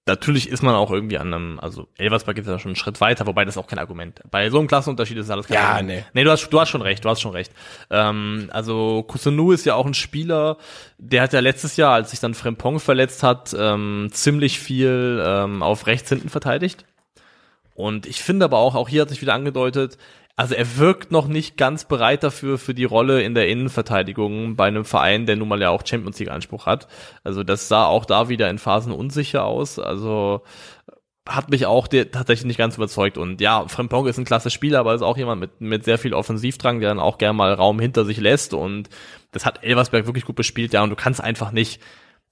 natürlich ist man auch irgendwie an einem, also Elversberg geht ja schon einen Schritt weiter, wobei das auch kein Argument. Bei so einem Klassenunterschied ist alles kein Ja, Argument. nee. Nee, du hast, du hast schon recht, du hast schon recht. Ähm, also Kusunu ist ja auch ein Spieler, der hat ja letztes Jahr, als sich dann Frempong verletzt hat, ähm, ziemlich viel ähm, auf rechts hinten verteidigt. Und ich finde aber auch, auch hier hat sich wieder angedeutet, also er wirkt noch nicht ganz bereit dafür, für die Rolle in der Innenverteidigung bei einem Verein, der nun mal ja auch Champions League Anspruch hat. Also das sah auch da wieder in Phasen unsicher aus. Also hat mich auch der, tatsächlich nicht ganz überzeugt. Und ja, Frempong ist ein klasse Spieler, aber ist auch jemand mit, mit sehr viel Offensivdrang, der dann auch gerne mal Raum hinter sich lässt. Und das hat Elversberg wirklich gut bespielt, ja. Und du kannst einfach nicht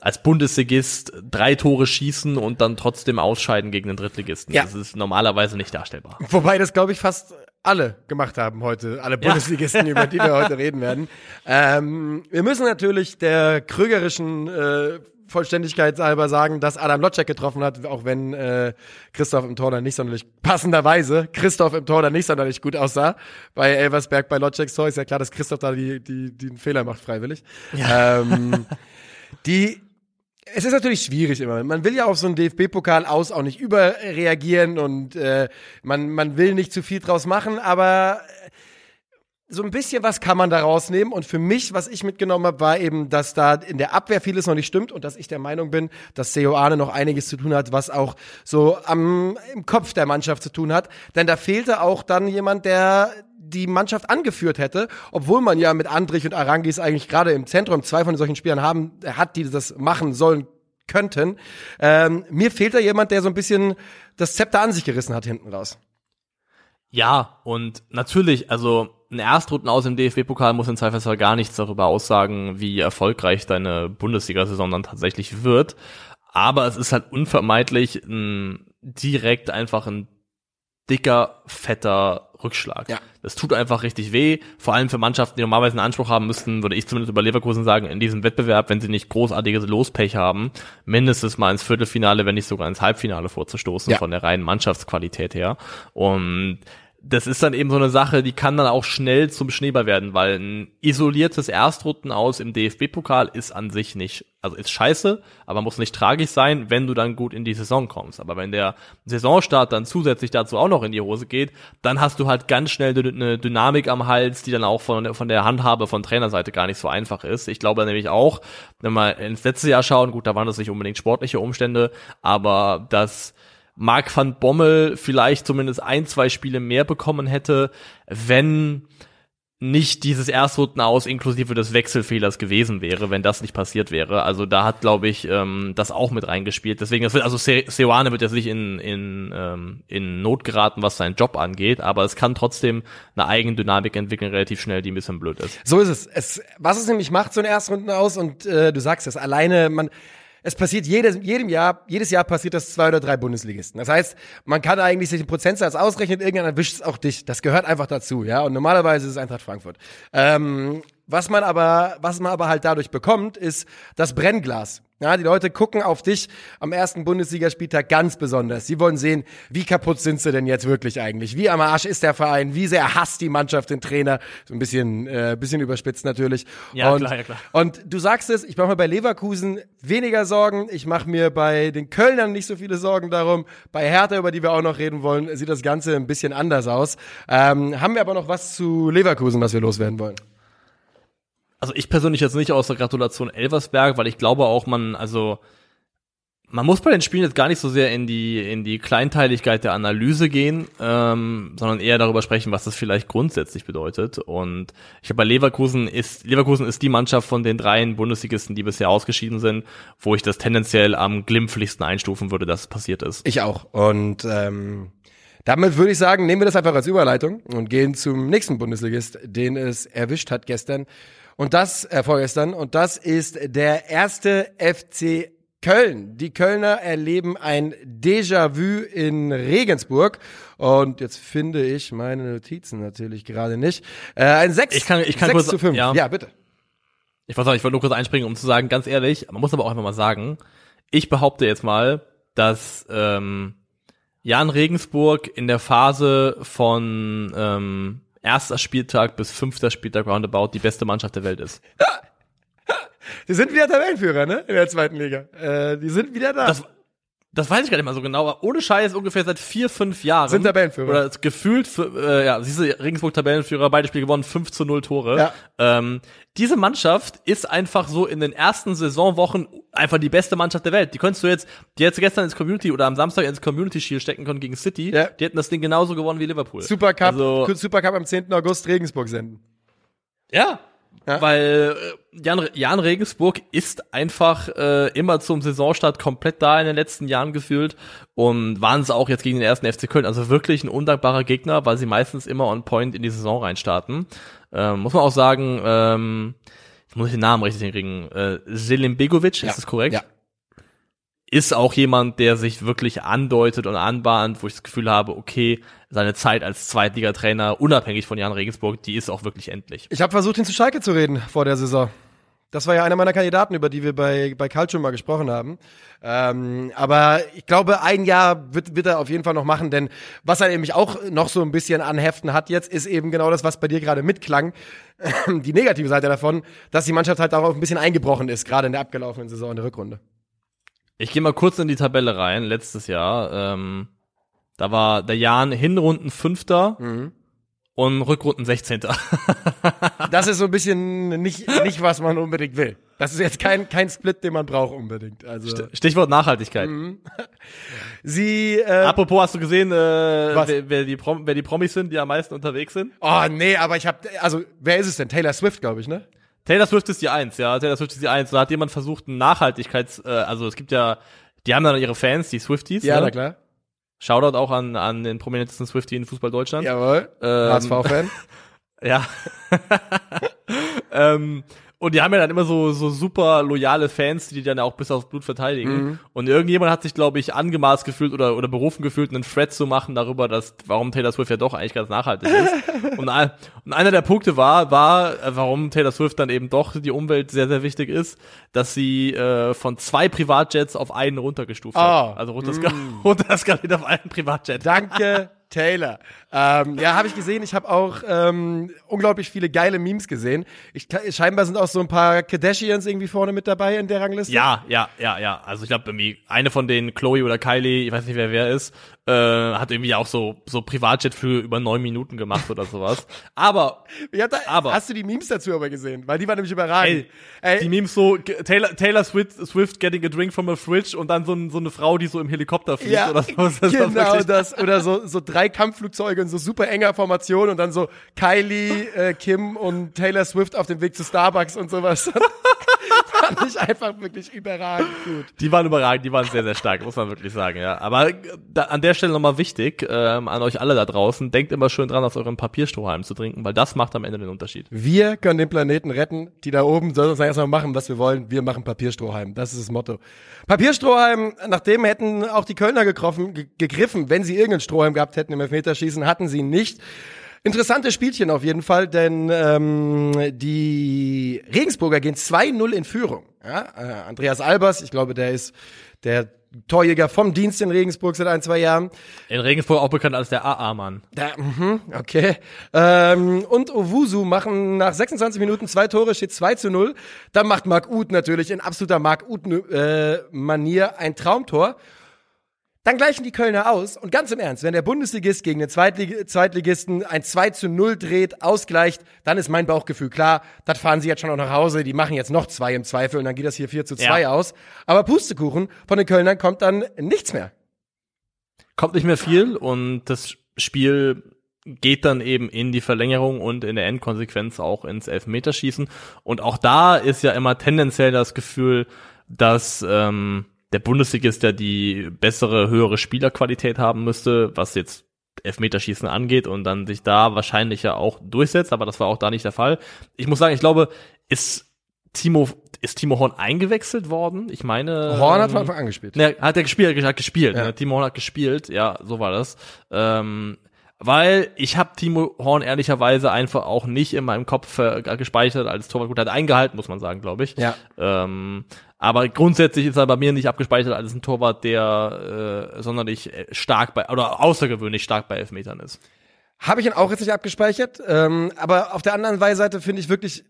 als Bundesligist drei Tore schießen und dann trotzdem ausscheiden gegen den Drittligisten. Ja. Das ist normalerweise nicht darstellbar. Wobei das, glaube ich, fast alle gemacht haben heute, alle Bundesligisten, über die wir [laughs] heute reden werden. Ähm, wir müssen natürlich der krügerischen äh, Vollständigkeit halber sagen, dass Adam Lotschek getroffen hat, auch wenn äh, Christoph im Tor dann nicht sonderlich, passenderweise, Christoph im Tor dann nicht sonderlich gut aussah. Bei Elversberg, bei Lotscheks Tor ist ja klar, dass Christoph da die, die, die einen Fehler macht, freiwillig. Ähm, [laughs] die es ist natürlich schwierig immer. Man will ja auf so einen DFB-Pokal aus auch nicht überreagieren und äh, man, man will nicht zu viel draus machen, aber äh, so ein bisschen was kann man da rausnehmen. Und für mich, was ich mitgenommen habe, war eben, dass da in der Abwehr vieles noch nicht stimmt und dass ich der Meinung bin, dass Seoane noch einiges zu tun hat, was auch so am, im Kopf der Mannschaft zu tun hat. Denn da fehlte auch dann jemand, der die Mannschaft angeführt hätte, obwohl man ja mit Andrich und Arangis eigentlich gerade im Zentrum zwei von solchen Spielern haben, hat, die das machen sollen könnten. Ähm, mir fehlt da jemand, der so ein bisschen das Zepter an sich gerissen hat hinten raus. Ja, und natürlich, also ein Erstrunden aus im DFB-Pokal muss im Zweifelsfall gar nichts darüber aussagen, wie erfolgreich deine Bundesliga-Saison dann tatsächlich wird. Aber es ist halt unvermeidlich ein, direkt einfach ein dicker, fetter Rückschlag. Ja. Das tut einfach richtig weh, vor allem für Mannschaften, die normalerweise einen Anspruch haben müssten, würde ich zumindest über Leverkusen sagen, in diesem Wettbewerb, wenn sie nicht großartiges Lospech haben, mindestens mal ins Viertelfinale, wenn nicht sogar ins Halbfinale vorzustoßen, Ja. von der reinen Mannschaftsqualität her. Und das ist dann eben so eine Sache, die kann dann auch schnell zum Schneeball werden, weil ein isoliertes Erstrunden aus im DFB-Pokal ist an sich nicht, also ist scheiße, aber muss nicht tragisch sein, wenn du dann gut in die Saison kommst. Aber wenn der Saisonstart dann zusätzlich dazu auch noch in die Hose geht, dann hast du halt ganz schnell eine Dynamik am Hals, die dann auch von, von der Handhabe von Trainerseite gar nicht so einfach ist. Ich glaube nämlich auch, wenn wir ins letzte Jahr schauen, gut, da waren das nicht unbedingt sportliche Umstände, aber dass Mark van Bommel vielleicht zumindest ein, zwei Spiele mehr bekommen hätte, wenn nicht dieses Erstrunden aus inklusive des Wechselfehlers gewesen wäre, wenn das nicht passiert wäre. Also da hat, glaube ich, ähm, das auch mit reingespielt. Deswegen, das wird, also Se- Seoane wird jetzt nicht in, in, ähm, in Not geraten, was seinen Job angeht, aber es kann trotzdem eine Eigendynamik entwickeln, relativ schnell, die ein bisschen blöd ist. So ist es. es was es nämlich macht, so ein Erstrunden aus, und äh, du sagst es, alleine, man, es passiert jedes, jedem Jahr, jedes Jahr passiert das zwei oder drei Bundesligisten. Das heißt, man kann eigentlich sich den Prozentsatz ausrechnen, irgendwann erwischt es auch dich. Das gehört einfach dazu, ja. Und normalerweise ist es Eintracht Frankfurt. Ähm, was man aber, was man aber halt dadurch bekommt, ist das Brennglas. Ja, die Leute gucken auf dich am ersten Bundesligaspieltag ganz besonders. Sie wollen sehen, wie kaputt sind sie denn jetzt wirklich eigentlich? Wie am Arsch ist der Verein? Wie sehr hasst die Mannschaft den Trainer? So ein bisschen, äh, bisschen überspitzt natürlich. Ja, und, klar, ja, klar. Und du sagst es, ich mache mir bei Leverkusen weniger Sorgen. Ich mache mir bei den Kölnern nicht so viele Sorgen darum. Bei Hertha, über die wir auch noch reden wollen, sieht das Ganze ein bisschen anders aus. Ähm, haben wir aber noch was zu Leverkusen, was wir loswerden wollen? Also ich persönlich jetzt nicht aus der Gratulation Elversberg, weil ich glaube auch, man, also man muss bei den Spielen jetzt gar nicht so sehr in die in die Kleinteiligkeit der Analyse gehen, ähm, sondern eher darüber sprechen, was das vielleicht grundsätzlich bedeutet. Und ich glaube, bei Leverkusen ist Leverkusen ist die Mannschaft von den dreien Bundesligisten, die bisher ausgeschieden sind, wo ich das tendenziell am glimpflichsten einstufen würde, dass es passiert ist. Ich auch. Und ähm, damit würde ich sagen, nehmen wir das einfach als Überleitung und gehen zum nächsten Bundesligist, den es erwischt hat gestern. Und das, äh, vorgestern, und das ist der erste FC Köln. Die Kölner erleben ein Déjà-vu in Regensburg. Und jetzt finde ich meine Notizen natürlich gerade nicht. Äh, ein 6, Ich kann- ich kann 6 kurz- zu 5. ja. ja, bitte. Ich weiß auch, ich wollte nur kurz einspringen, um zu sagen, ganz ehrlich, man muss aber auch einfach mal sagen, ich behaupte jetzt mal, dass ähm, Jan Regensburg in der Phase von ähm, erster Spieltag bis fünfter Spieltag roundabout die beste Mannschaft der Welt ist. [laughs] Die sind wieder Tabellenführer, ne? In der zweiten Liga. Äh, die sind wieder da. Das, Das weiß ich gar nicht mal so genau, aber ohne Scheiß ungefähr seit vier, fünf Jahren. Sind Tabellenführer. Oder gefühlt, für, äh, ja, siehst du, Regensburg Tabellenführer, beide Spiele gewonnen, 5 zu 0 Tore. Ja. Ähm, diese Mannschaft ist einfach so in den ersten Saisonwochen einfach die beste Mannschaft der Welt. Die könntest du jetzt, die jetzt gestern ins Community oder am Samstag ins Community Shield stecken können gegen City. Ja. Die hätten das Ding genauso gewonnen wie Liverpool. Supercup, Also- Supercup am 10. August Regensburg senden. Ja. Ja. Weil äh, Jan, Jan Regensburg ist einfach äh, immer zum Saisonstart komplett da in den letzten Jahren gefühlt und waren es auch jetzt gegen den ersten FC Köln. Also wirklich ein undankbarer Gegner, weil sie meistens immer on point in die Saison reinstarten. Ähm, muss man auch sagen, ähm, jetzt muss ich den Namen richtig hinkriegen. Äh, Selim Begovic, ist das korrekt? Ja. ist auch jemand, der sich wirklich andeutet und anbahnt, wo ich das Gefühl habe, okay, seine Zeit als Zweitligatrainer, unabhängig von Jan Regensburg, die ist auch wirklich endlich. Ich habe versucht, ihn zu Schalke zu reden vor der Saison. Das war ja einer meiner Kandidaten, über die wir bei, bei Calcio mal gesprochen haben. Ähm, aber ich glaube, ein Jahr wird, wird er auf jeden Fall noch machen, denn was er nämlich auch noch so ein bisschen an Heften hat jetzt, ist eben genau das, was bei dir gerade mitklang. Die negative Seite davon, dass die Mannschaft halt darauf ein bisschen eingebrochen ist, gerade in der abgelaufenen Saison in der Rückrunde. Ich gehe mal kurz in die Tabelle rein, letztes Jahr. Ähm, da war der Jan Hinrunden Fünfter und Rückrunden 16. [laughs] Das ist so ein bisschen nicht, nicht, was man unbedingt will. Das ist jetzt kein, kein Split, den man braucht unbedingt. Also, Stichwort Nachhaltigkeit. sie, äh, Apropos, hast du gesehen, äh, wer, wer, die Prom wer die Promis sind, die am meisten unterwegs sind? oh nee, aber ich habe, also, wer ist es denn? Taylor Swift, glaube ich, ne? Taylor Swift ist die Eins, ja. Taylor Swift ist die Eins. Da hat jemand versucht, ein Nachhaltigkeits, äh, also es gibt ja, die haben dann ihre Fans, die Swifties. Ja, ne? na klar. Shoutout auch an, an den prominentesten Swiftie in Fußball Deutschland. Jawohl. Ähm, HSV-Fan. [laughs] Ja. [laughs] ähm, und die haben ja dann immer so, so super loyale Fans, die die dann auch bis aufs Blut verteidigen. Mhm. Und irgendjemand hat sich, glaube ich, angemaßt gefühlt oder, oder berufen gefühlt, einen Thread zu machen darüber, dass, warum Taylor Swift ja doch eigentlich ganz nachhaltig ist. [laughs] und, ein, und einer der Punkte war, war, äh, warum Taylor Swift dann eben doch die Umwelt sehr, sehr wichtig ist, dass sie äh, von zwei Privatjets auf einen runtergestuft Oh. hat. Also runterska [laughs] runterskaliert auf einen Privatjet. Danke, [laughs] Taylor. Ähm, ja, habe ich gesehen. Ich habe auch ähm, unglaublich viele geile Memes gesehen. Ich, scheinbar sind auch so ein paar Kardashians irgendwie vorne mit dabei in der Rangliste. Ja, ja, ja, ja. Also ich glaube, irgendwie eine von denen, Chloe oder Kylie, ich weiß nicht, wer wer ist, äh, hat irgendwie auch so so Privatjetflüge über neun Minuten gemacht oder sowas. [laughs] Aber hab da, Aber- hast du die Memes dazu aber gesehen? Weil die waren nämlich überragend. ey, die Memes so Taylor, Taylor Swift, Swift getting a drink from a fridge und dann so, so eine Frau, die so im Helikopter fliegt ja, oder so. Das genau das. Oder so, so drei Kampfflugzeuge in so super enger Formation und dann so Kylie, äh, Kim und Taylor Swift auf dem Weg zu Starbucks und sowas. [laughs] Fand ich einfach wirklich überragend gut. Die waren überragend, die waren sehr, sehr stark, muss man wirklich sagen, ja. Aber äh, da, an der Stelle nochmal wichtig, ähm, an euch alle da draußen, denkt immer schön dran, aus eurem Papierstrohhalm zu trinken, weil das macht am Ende den Unterschied. Wir können den Planeten retten. Die da oben sollen uns erstmal machen, was wir wollen. Wir machen Papierstrohhalm. Das ist das Motto. Papierstrohhalm, nachdem hätten auch die Kölner gekroffen, ge gegriffen, wenn sie irgendeinen Strohhalm gehabt hätten im Elfmeterschießen, hatten sie nicht. Interessantes Spielchen auf jeden Fall, denn ähm, die Regensburger gehen 2-0 in Führung. Ja, äh, Andreas Albers, ich glaube, der ist der Torjäger vom Dienst in Regensburg seit ein, zwei Jahren. In Regensburg auch bekannt als der AA-Mann. Mhm, okay. Ähm, und Owusu machen nach 26 Minuten zwei Tore, steht 2 zu 0. Dann macht Marc Uth natürlich in absoluter Marc Uth-Manier ein Traumtor. Dann gleichen die Kölner aus. Und ganz im Ernst, wenn der Bundesligist gegen den Zweitlig Zweitligisten ein 2 zu 0 dreht, ausgleicht, dann ist mein Bauchgefühl klar, das fahren sie jetzt schon auch nach Hause, die machen jetzt noch zwei im Zweifel und dann geht das hier 4 zu 2 Ja. aus. Aber Pustekuchen, von den Kölnern kommt dann nichts mehr. Kommt nicht mehr viel und das Spiel geht dann eben in die Verlängerung und in der Endkonsequenz auch ins Elfmeterschießen. Und auch da ist ja immer tendenziell das Gefühl, dass ähm, der Bundesligist ja die bessere, höhere Spielerqualität haben müsste, was jetzt Elfmeterschießen angeht und dann sich da wahrscheinlich ja auch durchsetzt, aber das war auch da nicht der Fall. Ich muss sagen, ich glaube, ist Timo, ist Timo Horn eingewechselt worden? Ich meine. Horn hat ähm, von Anfang an gespielt. Ne, hat er gespielt, hat gespielt. Ja. Ne? Timo Horn hat gespielt, ja, so war das. Ähm, weil ich habe Timo Horn ehrlicherweise einfach auch nicht in meinem Kopf äh, gespeichert als Torwart. Gut, er hat eingehalten, muss man sagen, glaube ich. Ja. Ähm, aber grundsätzlich ist er bei mir nicht abgespeichert als ein Torwart, der äh, sonderlich äh, stark bei oder außergewöhnlich stark bei Elfmetern ist. Habe ich ihn auch jetzt nicht abgespeichert. Ähm, aber auf der anderen Seite finde ich wirklich,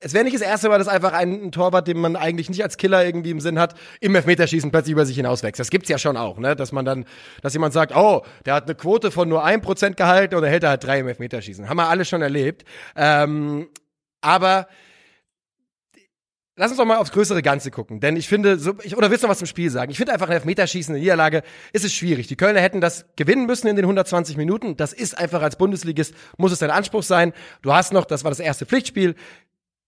es wäre nicht das erste Mal, dass einfach ein, Torwart, den man eigentlich nicht als Killer irgendwie im Sinn hat, im Elfmeterschießen plötzlich über sich hinauswächst. Das gibt's ja schon auch, ne? Dass man dann, dass jemand sagt, oh, der hat eine Quote von nur ein Prozent gehalten oder hält er halt drei im Elfmeterschießen. Haben wir alle schon erlebt. Ähm, aber Lass uns doch mal aufs größere Ganze gucken, denn ich finde, so, ich, oder willst du noch was zum Spiel sagen? Ich finde einfach, ein Elfmeterschießen, eine Niederlage, ist es schwierig. Die Kölner hätten das gewinnen müssen in den 120 Minuten. Das ist einfach als Bundesligist, muss es dein Anspruch sein. Du hast noch, das war das erste Pflichtspiel.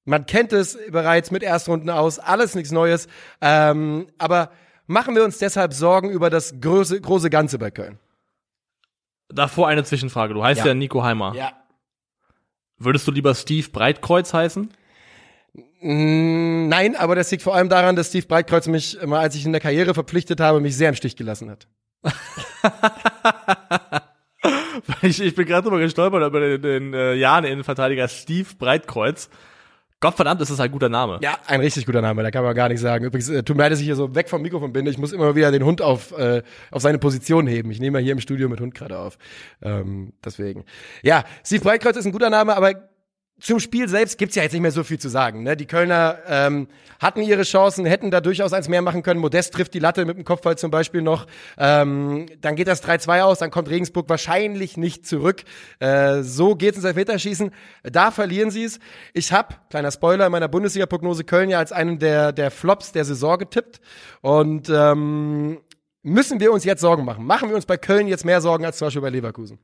Man kennt es bereits mit Erstrunden aus, alles nichts Neues. Ähm, aber machen wir uns deshalb Sorgen über das große, große Ganze bei Köln. Davor eine Zwischenfrage. Du heißt ja, ja Nico Heimer. Ja. Würdest du lieber Steve Breitkreuz heißen? Mm, nein, aber das liegt vor allem daran, dass Steve Breitkreuz mich, immer als ich in der Karriere verpflichtet habe, mich sehr im Stich gelassen hat. [laughs] ich, ich bin gerade drüber gestolpert über den, den äh, Jahren Innenverteidiger Steve Breitkreuz. Gottverdammt, ist das ein guter Name. Ja, ein richtig guter Name, da kann man gar nicht sagen. Übrigens, äh, tut mir leid, dass ich hier so weg vom Mikrofon bin. Ich muss immer wieder den Hund auf, äh, auf seine Position heben. Ich nehme ja hier im Studio mit Hund gerade auf. Ähm, deswegen. Ja, Steve Breitkreuz ist ein guter Name, aber zum Spiel selbst gibt's ja jetzt nicht mehr so viel zu sagen. Ne? Die Kölner ähm, hatten ihre Chancen, hätten da durchaus eins mehr machen können. Modest trifft die Latte mit dem Kopfball zum Beispiel noch. Ähm, dann geht das 3-2 aus, dann kommt Regensburg wahrscheinlich nicht zurück. Äh, so geht's ins Elfmeterschießen. Da verlieren sie es. Ich habe, kleiner Spoiler, in meiner Bundesliga-Prognose Köln ja als einen der, der Flops der Saison getippt. Und ähm, müssen wir uns jetzt Sorgen machen? Machen wir uns bei Köln jetzt mehr Sorgen als zum Beispiel bei Leverkusen?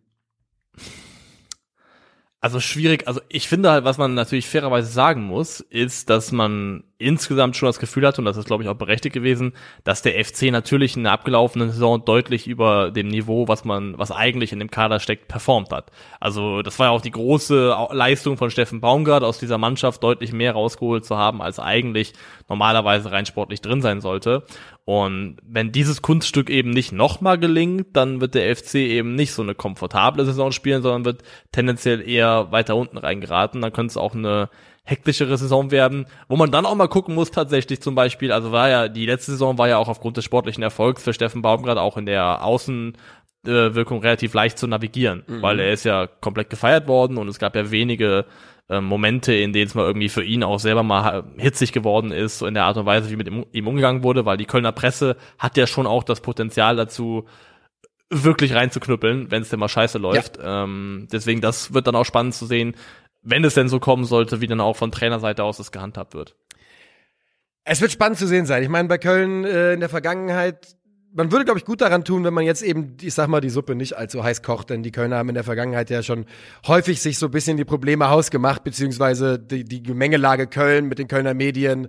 Also schwierig, also ich finde halt, was man natürlich fairerweise sagen muss, ist, dass man insgesamt schon das Gefühl hatte, und das ist glaube ich auch berechtigt gewesen, dass der FC natürlich in der abgelaufenen Saison deutlich über dem Niveau, was man, was eigentlich in dem Kader steckt, performt hat. Also das war ja auch die große Leistung von Steffen Baumgart, aus dieser Mannschaft deutlich mehr rausgeholt zu haben, als eigentlich normalerweise rein sportlich drin sein sollte. Und wenn dieses Kunststück eben nicht nochmal gelingt, dann wird der FC eben nicht so eine komfortable Saison spielen, sondern wird tendenziell eher weiter unten reingeraten. Dann könnte es auch eine hektischere Saison werden, wo man dann auch mal gucken muss tatsächlich zum Beispiel, also war ja, die letzte Saison war ja auch aufgrund des sportlichen Erfolgs für Steffen Baumgart auch in der Außenwirkung relativ leicht zu navigieren, mhm. weil er ist ja komplett gefeiert worden und es gab ja wenige äh, Momente, in denen es mal irgendwie für ihn auch selber mal hitzig geworden ist, so in der Art und Weise, wie mit ihm, ihm umgegangen wurde, weil die Kölner Presse hat ja schon auch das Potenzial dazu, wirklich reinzuknüppeln, wenn es denn mal scheiße läuft. Ja. Ähm, deswegen, das wird dann auch spannend zu sehen, wenn es denn so kommen sollte, wie dann auch von Trainerseite aus es gehandhabt wird. Es wird spannend zu sehen sein. Ich meine, bei Köln äh, in der Vergangenheit man würde, glaube ich, gut daran tun, wenn man jetzt eben, ich sag mal, die Suppe nicht allzu heiß kocht, denn die Kölner haben in der Vergangenheit ja schon häufig sich so ein bisschen die Probleme hausgemacht, beziehungsweise die, die Gemengelage Köln mit den Kölner Medien,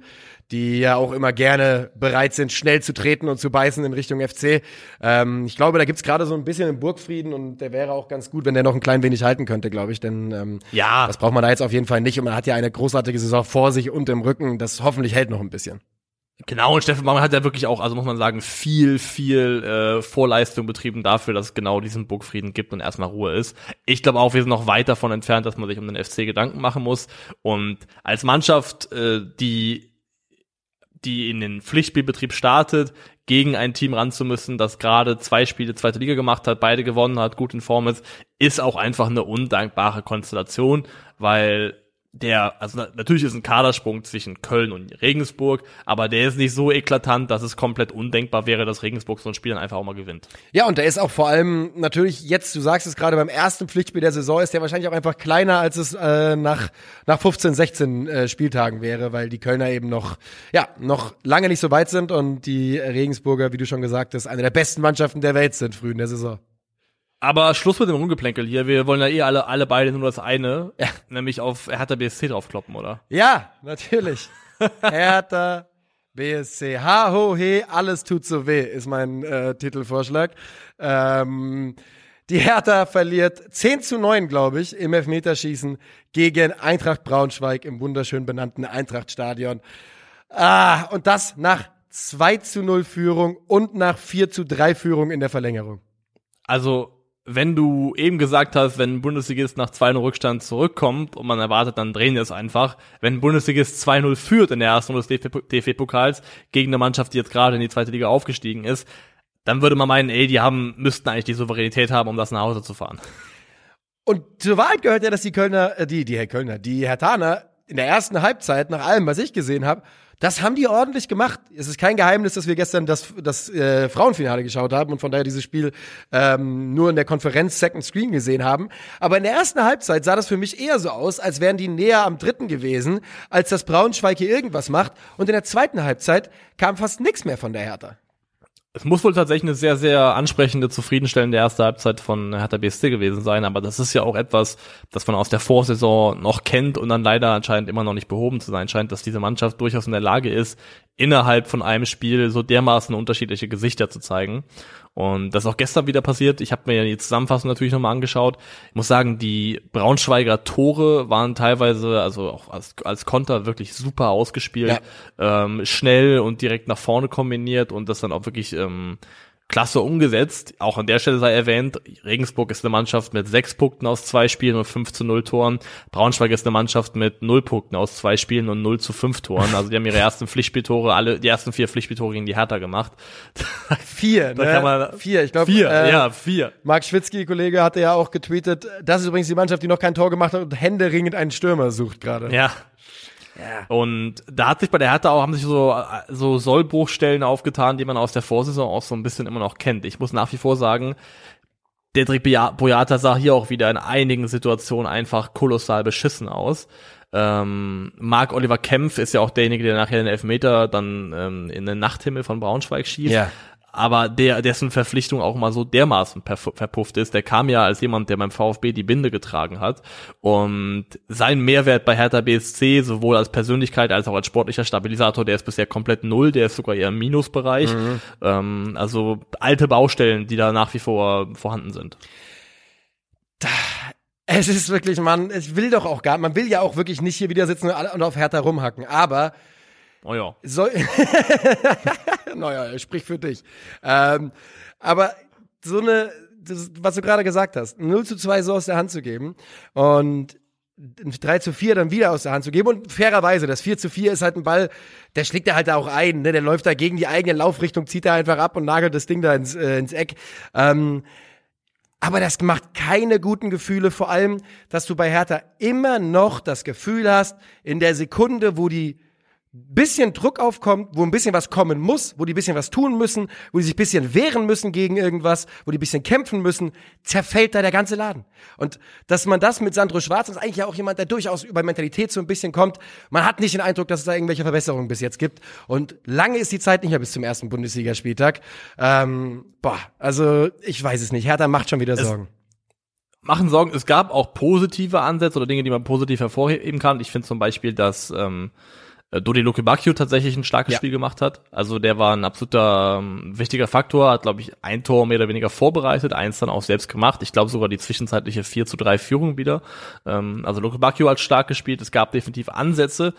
die ja auch immer gerne bereit sind, schnell zu treten und zu beißen in Richtung FC. Ähm, ich glaube, da gibt's gerade so ein bisschen einen Burgfrieden und der wäre auch ganz gut, wenn der noch ein klein wenig halten könnte, glaube ich, denn ähm, ja. das braucht man da jetzt auf jeden Fall nicht und man hat ja eine großartige Saison vor sich und im Rücken, das hoffentlich hält noch ein bisschen. Genau, und Steffen Baumann hat ja wirklich auch, also muss man sagen, viel, viel äh, Vorleistung betrieben dafür, dass es genau diesen Burgfrieden gibt und erstmal Ruhe ist. Ich glaube auch, wir sind noch weit davon entfernt, dass man sich um den FC Gedanken machen muss. Und als Mannschaft, äh, die die in den Pflichtspielbetrieb startet, gegen ein Team ran zu müssen, das gerade zwei Spiele zweite Liga gemacht hat, beide gewonnen hat, gut in Form ist, ist auch einfach eine undankbare Konstellation, weil der, also natürlich ist ein Kadersprung zwischen Köln und Regensburg, aber der ist nicht so eklatant, dass es komplett undenkbar wäre, dass Regensburg so ein Spiel dann einfach auch mal gewinnt. Ja, und der ist auch vor allem natürlich jetzt, du sagst es gerade beim ersten Pflichtspiel der Saison, ist der wahrscheinlich auch einfach kleiner, als es äh, nach, nach 15, 16 äh, Spieltagen wäre, weil die Kölner eben noch, ja, noch lange nicht so weit sind und die Regensburger, wie du schon gesagt hast, eine der besten Mannschaften der Welt sind früh in der Saison. Aber Schluss mit dem Rumgeplänkel hier. Wir wollen ja eh alle, alle beide nur das eine. Ja. Nämlich auf Hertha BSC draufkloppen, oder? Ja, natürlich. [laughs] Hertha BSC. Ha, ho, he, alles tut so weh, ist mein äh, Titelvorschlag. Ähm, die Hertha verliert 10 zu 9, glaube ich, im Elfmeterschießen gegen Eintracht Braunschweig im wunderschön benannten Eintrachtstadion. Ah, und das nach 2 zu 0 Führung und nach 4 zu 3 Führung in der Verlängerung. Also wenn du eben gesagt hast, wenn Bundesligist nach 2-0 Rückstand zurückkommt und man erwartet, dann drehen die es einfach. Wenn Bundesligist 2-0 führt in der ersten Runde des DFB-Pokals gegen eine Mannschaft, die jetzt gerade in die zweite Liga aufgestiegen ist, dann würde man meinen, ey, die haben, müssten eigentlich die Souveränität haben, um das nach Hause zu fahren. Und zur Wahrheit gehört ja, dass die Kölner, äh, die, die Herr Kölner, die Hertaner in der ersten Halbzeit, nach allem, was ich gesehen habe, das haben die ordentlich gemacht. Es ist kein Geheimnis, dass wir gestern das, das äh, Frauenfinale geschaut haben und von daher dieses Spiel ähm, nur in der Konferenz Second Screen gesehen haben. Aber in der ersten Halbzeit sah das für mich eher so aus, als wären die näher am dritten gewesen, als dass Braunschweig hier irgendwas macht. Und in der zweiten Halbzeit kam fast nichts mehr von der Hertha. Es muss wohl tatsächlich eine sehr, sehr ansprechende, zufriedenstellende erste Halbzeit von Hertha BSC gewesen sein, aber das ist ja auch etwas, das man aus der Vorsaison noch kennt und dann leider anscheinend immer noch nicht behoben zu sein scheint, dass diese Mannschaft durchaus in der Lage ist, innerhalb von einem Spiel so dermaßen unterschiedliche Gesichter zu zeigen. Und das ist auch gestern wieder passiert. Ich habe mir ja die Zusammenfassung natürlich nochmal angeschaut. Ich muss sagen, die Braunschweiger Tore waren teilweise, also auch als, als Konter wirklich super ausgespielt, ja. ähm, schnell und direkt nach vorne kombiniert und das dann auch wirklich ähm, klasse umgesetzt. Auch an der Stelle sei erwähnt, Regensburg ist eine Mannschaft mit sechs Punkten aus zwei Spielen und fünf zu null Toren. Braunschweig ist eine Mannschaft mit null Punkten aus zwei Spielen und null zu fünf Toren. Also die haben ihre ersten Pflichtspieltore, alle, die ersten vier Pflichtspieltore gegen die Hertha gemacht. [laughs] Vier, Da ne? kann man- vier, ich glaube. Vier, äh, ja, vier. Marc Schwitzky, Kollege, hatte ja auch getweetet, das ist übrigens die Mannschaft, die noch kein Tor gemacht hat und händeringend einen Stürmer sucht gerade. Ja. Und da hat sich bei der Hertha auch, haben sich so, so Sollbruchstellen aufgetan, die man aus der Vorsaison auch so ein bisschen immer noch kennt. Ich muss nach wie vor sagen, Dedrick Boya- Boyata sah hier auch wieder in einigen Situationen einfach kolossal beschissen aus. Ähm, Marc Oliver Kempf ist ja auch derjenige, der nachher den Elfmeter dann ähm, in den Nachthimmel von Braunschweig schießt. Ja. Aber der, dessen Verpflichtung auch mal so dermaßen verpufft ist, der kam ja als jemand, der beim VfB die Binde getragen hat. Und sein Mehrwert bei Hertha BSC, sowohl als Persönlichkeit als auch als sportlicher Stabilisator, der ist bisher komplett null, der ist sogar eher im Minusbereich. Ähm, also alte Baustellen, die da nach wie vor vorhanden sind. Es ist wirklich, man, ich will doch auch gar, man will ja auch wirklich nicht hier wieder sitzen und auf Hertha rumhacken, aber Oh ja. so, [laughs] naja, sprich für dich. Ähm, aber so eine, das, was du gerade gesagt hast, 0 zu 2 so aus der Hand zu geben und ein 3 zu 4 dann wieder aus der Hand zu geben und fairerweise, das 4 zu 4 ist halt ein Ball, der schlägt er halt auch ein, ne? der läuft da gegen die eigene Laufrichtung, zieht er einfach ab und nagelt das Ding da ins, äh, ins Eck. Ähm, aber das macht keine guten Gefühle, vor allem, dass du bei Hertha immer noch das Gefühl hast, in der Sekunde, wo die bisschen Druck aufkommt, wo ein bisschen was kommen muss, wo die ein bisschen was tun müssen, wo die sich ein bisschen wehren müssen gegen irgendwas, wo die ein bisschen kämpfen müssen, zerfällt da der ganze Laden. Und dass man das mit Sandro Schwarz, das ist eigentlich ja auch jemand, der durchaus über Mentalität so ein bisschen kommt, man hat nicht den Eindruck, dass es da irgendwelche Verbesserungen bis jetzt gibt. Und lange ist die Zeit nicht mehr bis zum ersten Bundesligaspieltag. Ähm, boah, also ich weiß es nicht. Hertha macht schon wieder Sorgen. machen Sorgen. Es gab auch positive Ansätze oder Dinge, die man positiv hervorheben kann. Ich finde zum Beispiel, dass ähm, Dodi Lukebakio tatsächlich ein starkes Ja. Spiel gemacht hat. Also der war ein absoluter ähm, wichtiger Faktor, hat, glaube ich, ein Tor mehr oder weniger vorbereitet, eins dann auch selbst gemacht. Ich glaube sogar die zwischenzeitliche 4 zu 3 Führung wieder. Ähm, also Lukebakio hat stark gespielt. Es gab definitiv Ansätze.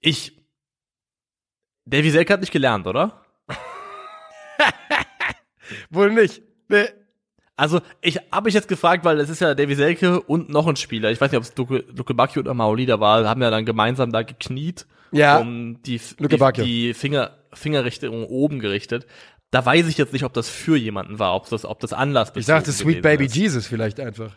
Ich Davy Selke hat nicht gelernt, oder? [laughs] Wohl nicht. Nee. Also, ich habe mich jetzt gefragt, weil es ist ja Davy Selke und noch ein Spieler. Ich weiß nicht, ob es Luke, Luke Bacchio oder Maolida war, haben ja dann gemeinsam da gekniet, Ja. um die, die, die Finger, Fingerrichtung oben gerichtet. Da weiß ich jetzt nicht, ob das für jemanden war, ob das, ob das Anlass Ich dachte Sweet Baby Jesus vielleicht einfach.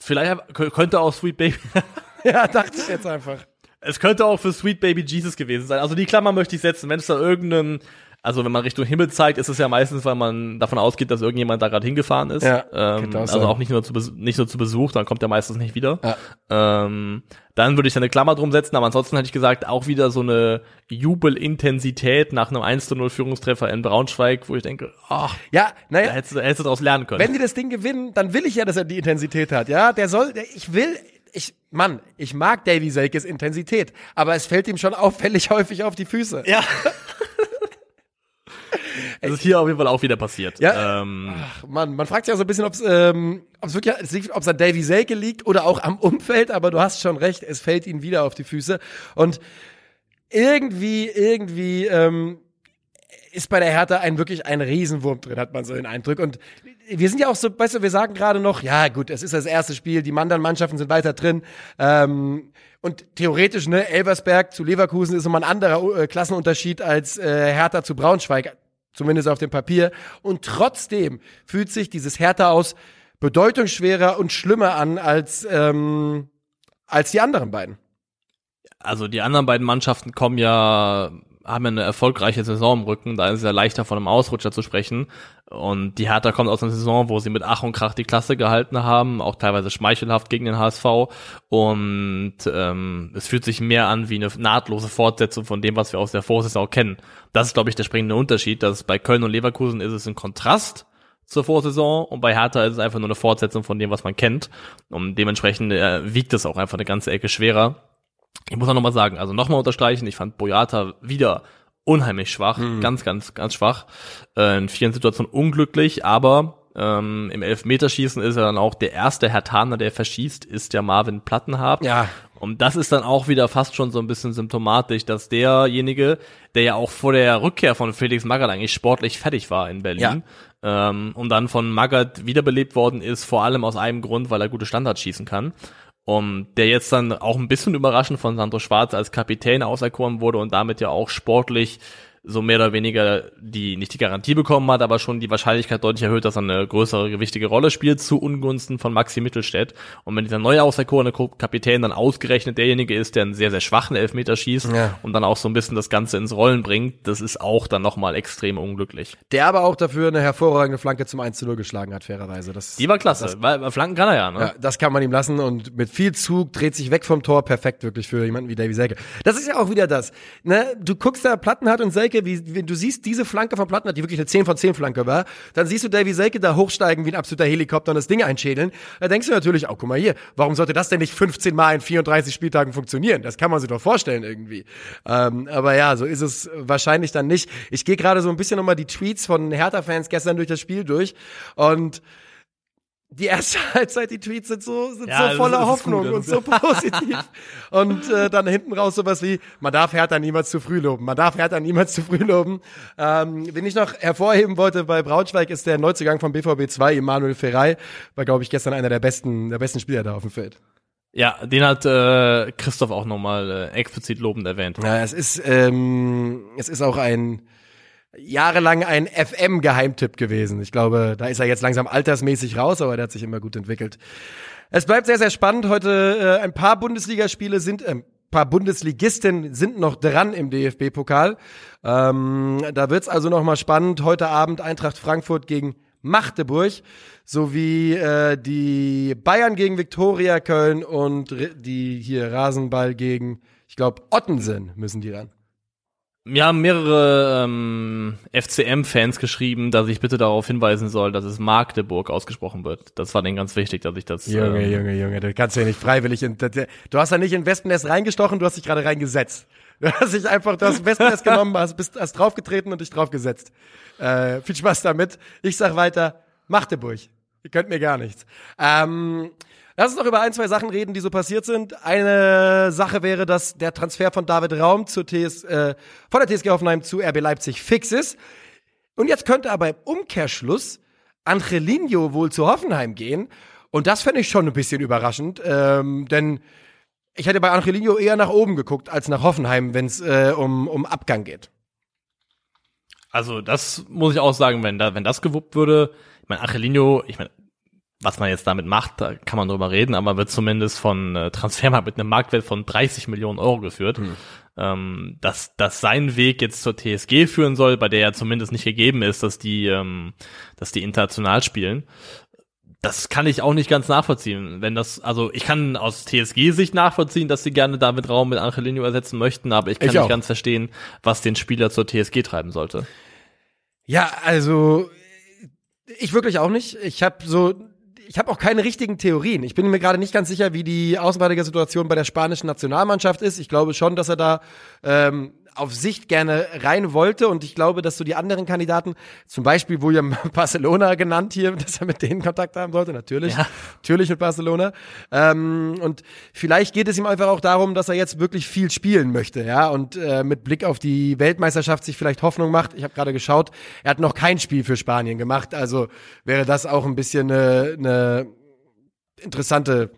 Vielleicht kö- könnte auch Sweet Baby, [laughs] Ja, dachte ich jetzt einfach. es könnte auch für Sweet Baby Jesus gewesen sein. Also die Klammer möchte ich setzen, wenn es da irgendeinen, also wenn man Richtung Himmel zeigt, ist es ja meistens, weil man davon ausgeht, dass irgendjemand da gerade hingefahren ist. Ja, ähm, auch also auch nicht nur zu nicht nur zu Besuch, dann kommt er meistens nicht wieder. Ja. Ähm, dann würde ich da eine Klammer drum setzen, aber ansonsten hätte ich gesagt, auch wieder so eine Jubelintensität nach einem 1 0 Führungstreffer in Braunschweig, wo ich denke, ach, Ja, da naja, hättest du, hättest du daraus lernen können. wenn die das Ding gewinnen, dann will ich ja, dass er die Intensität hat. Ja, der soll, der, ich will, ich, Mann, ich mag Davy Selkes Intensität, aber es fällt ihm schon auffällig [laughs] häufig auf die Füße. ja. [laughs] [laughs] Das ist hier auf jeden Fall auch wieder passiert. Ja. Ähm, Ach, Mann, man fragt sich ja so ein bisschen, ob es ähm, ob's wirklich, es ob's an Davy Selke liegt oder auch am Umfeld, aber du hast schon recht, es fällt ihm wieder auf die Füße. Und irgendwie, irgendwie ähm, ist bei der Hertha ein wirklich ein Riesenwurm drin, hat man so den Eindruck. Und wir sind ja auch so, weißt du, wir sagen gerade noch, ja gut, es ist das erste Spiel, die anderen Mannschaften sind weiter drin. Ähm, und theoretisch, ne, Elversberg zu Leverkusen ist nochmal ein anderer äh, Klassenunterschied als äh, Hertha zu Braunschweig, zumindest auf dem Papier. Und trotzdem fühlt sich dieses Hertha aus bedeutungsschwerer und schlimmer an als, ähm, als die anderen beiden. Also die anderen beiden Mannschaften kommen ja haben eine erfolgreiche Saison im Rücken, da ist es ja leichter von einem Ausrutscher zu sprechen. Und die Hertha kommt aus einer Saison, wo sie mit Ach und Krach die Klasse gehalten haben, auch teilweise schmeichelhaft gegen den HSV. Und ähm, es fühlt sich mehr an wie eine nahtlose Fortsetzung von dem, was wir aus der Vorsaison kennen. Das ist, glaube ich, der springende Unterschied, dass bei Köln und Leverkusen ist es ein Kontrast zur Vorsaison und bei Hertha ist es einfach nur eine Fortsetzung von dem, was man kennt. Und dementsprechend äh, wiegt es auch einfach eine ganze Ecke schwerer. Ich muss auch nochmal sagen, also nochmal unterstreichen, ich fand Boyata wieder unheimlich schwach, mhm. ganz, ganz, ganz schwach. Äh, in vielen Situationen unglücklich, aber ähm, im Elfmeterschießen ist er dann auch der erste Herr Taner, der verschießt, ist der Marvin Plattenhardt. Ja. Und das ist dann auch wieder fast schon so ein bisschen symptomatisch, dass derjenige, der ja auch vor der Rückkehr von Felix Magath eigentlich sportlich fertig war in Berlin, ja. ähm, und dann von Magath wiederbelebt worden ist, vor allem aus einem Grund, weil er gute Standards schießen kann um, der jetzt dann auch ein bisschen überraschend von Sandro Schwarz als Kapitän auserkoren wurde und damit ja auch sportlich so mehr oder weniger die nicht die Garantie bekommen hat, aber schon die Wahrscheinlichkeit deutlich erhöht, dass er eine größere gewichtige Rolle spielt zu Ungunsten von Maxi Mittelstädt. Und wenn dieser neu auserkorene Kapitän dann ausgerechnet derjenige ist, der einen sehr, sehr schwachen Elfmeter schießt ja. und dann auch so ein bisschen das Ganze ins Rollen bringt, das ist auch dann nochmal extrem unglücklich. Der aber auch dafür eine hervorragende Flanke zum 1 zu 0 geschlagen hat, fairerweise. Das, die war klasse, das, weil Flanken kann er ja, ne? Ja, das kann man ihm lassen und mit viel Zug dreht sich weg vom Tor, perfekt wirklich für jemanden wie Davy Selke. Das ist ja auch wieder das, ne? Du guckst da Plattenhardt und Selke, wie, wie du siehst diese Flanke von Plattner, die wirklich eine 10 von 10 Flanke war, dann siehst du Davy Selke da hochsteigen wie ein absoluter Helikopter und das Ding einschädeln. Da denkst du natürlich, oh, guck mal hier, warum sollte das denn nicht 15 Mal in 34 Spieltagen funktionieren? Das kann man sich doch vorstellen irgendwie. Ähm, aber ja, so ist es wahrscheinlich dann nicht. Ich gehe gerade so ein bisschen nochmal die Tweets von Hertha-Fans gestern durch das Spiel durch und die erste [laughs] Halbzeit, die Tweets sind so, sind ja, so voller Hoffnung gut, und [laughs] so positiv. und äh, dann hinten raus sowas wie, man darf Hertha niemals zu früh loben. Man darf Hertha niemals zu früh loben. Ähm, wen ich noch hervorheben wollte bei Braunschweig ist der Neuzugang von BVB 2, Emanuel Ferrei. War, glaube ich, gestern einer der besten, der besten Spieler da auf dem Feld. Ja, den hat äh, Christoph auch nochmal äh, explizit lobend erwähnt. Ja, es ist, ähm, es ist auch ein jahrelang ein FM-Geheimtipp gewesen. Ich glaube, da ist er jetzt langsam altersmäßig raus, aber der hat sich immer gut entwickelt. Es bleibt sehr, sehr spannend. Heute äh, ein paar Bundesligaspiele sind, äh, paar Bundesligisten sind noch dran im DFB-Pokal. Ähm, da wird's also noch mal spannend. Heute Abend Eintracht Frankfurt gegen Magdeburg sowie äh, die Bayern gegen Viktoria Köln und die hier Rasenball gegen, ich glaube, Ottensen müssen die ran. Mir haben mehrere ähm, FCM-Fans geschrieben, dass ich bitte darauf hinweisen soll, dass es Magdeburg ausgesprochen wird. Das war denen ganz wichtig, dass ich das. Junge, ähm, Junge, Junge, du kannst ja nicht freiwillig. In, du hast ja nicht in Wespennest reingestochen, du hast dich gerade reingesetzt. [laughs] Du hast dich einfach, du hast Wespennest [laughs] genommen, hast, bist, hast draufgetreten und dich draufgesetzt. Äh, viel Spaß damit. Ich sag weiter, Magdeburg. Ihr könnt mir gar nichts. Ähm, Lass uns noch über ein, zwei Sachen reden, die so passiert sind. Eine Sache wäre, dass der Transfer von David Raum zur TS, äh, von der TSG Hoffenheim zu RB Leipzig fix ist. Und jetzt könnte aber im Umkehrschluss Angelino wohl zu Hoffenheim gehen. Und das fände ich schon ein bisschen überraschend, ähm, denn ich hätte bei Angelino eher nach oben geguckt als nach Hoffenheim, wenn es äh, um, um Abgang geht. Also das muss ich auch sagen, wenn da wenn das gewuppt würde, ich meine Angelino, ich meine was man jetzt damit macht, da kann man drüber reden, aber wird zumindest von äh, Transfermarkt mit einem Marktwert von 30 Millionen Euro geführt. Hm. Ähm, dass, dass sein Weg jetzt zur TSG führen soll, bei der ja zumindest nicht gegeben ist, dass die, ähm, dass die international spielen. Das kann ich auch nicht ganz nachvollziehen. Wenn das, also ich kann aus TSG-Sicht nachvollziehen, dass sie gerne David Raum mit Angelino ersetzen möchten, aber ich kann ich nicht ganz verstehen, was den Spieler zur TSG treiben sollte. Ja, also ich wirklich auch nicht. Ich habe so ich habe auch keine richtigen Theorien. Ich bin mir gerade nicht ganz sicher, wie die Außenverteidiger-Situation bei der spanischen Nationalmannschaft ist. Ich glaube schon, dass er da ähm, auf Sicht gerne rein wollte und ich glaube, dass so die anderen Kandidaten, zum Beispiel William [laughs] Barcelona genannt hier, [laughs] dass er mit denen Kontakt haben sollte, natürlich, ja. natürlich mit Barcelona. Ähm, und vielleicht geht es ihm einfach auch darum, dass er jetzt wirklich viel spielen möchte, ja, und äh, mit Blick auf die Weltmeisterschaft sich vielleicht Hoffnung macht. Ich habe gerade geschaut, er hat noch kein Spiel für Spanien gemacht, also wäre das auch ein bisschen eine, eine interessante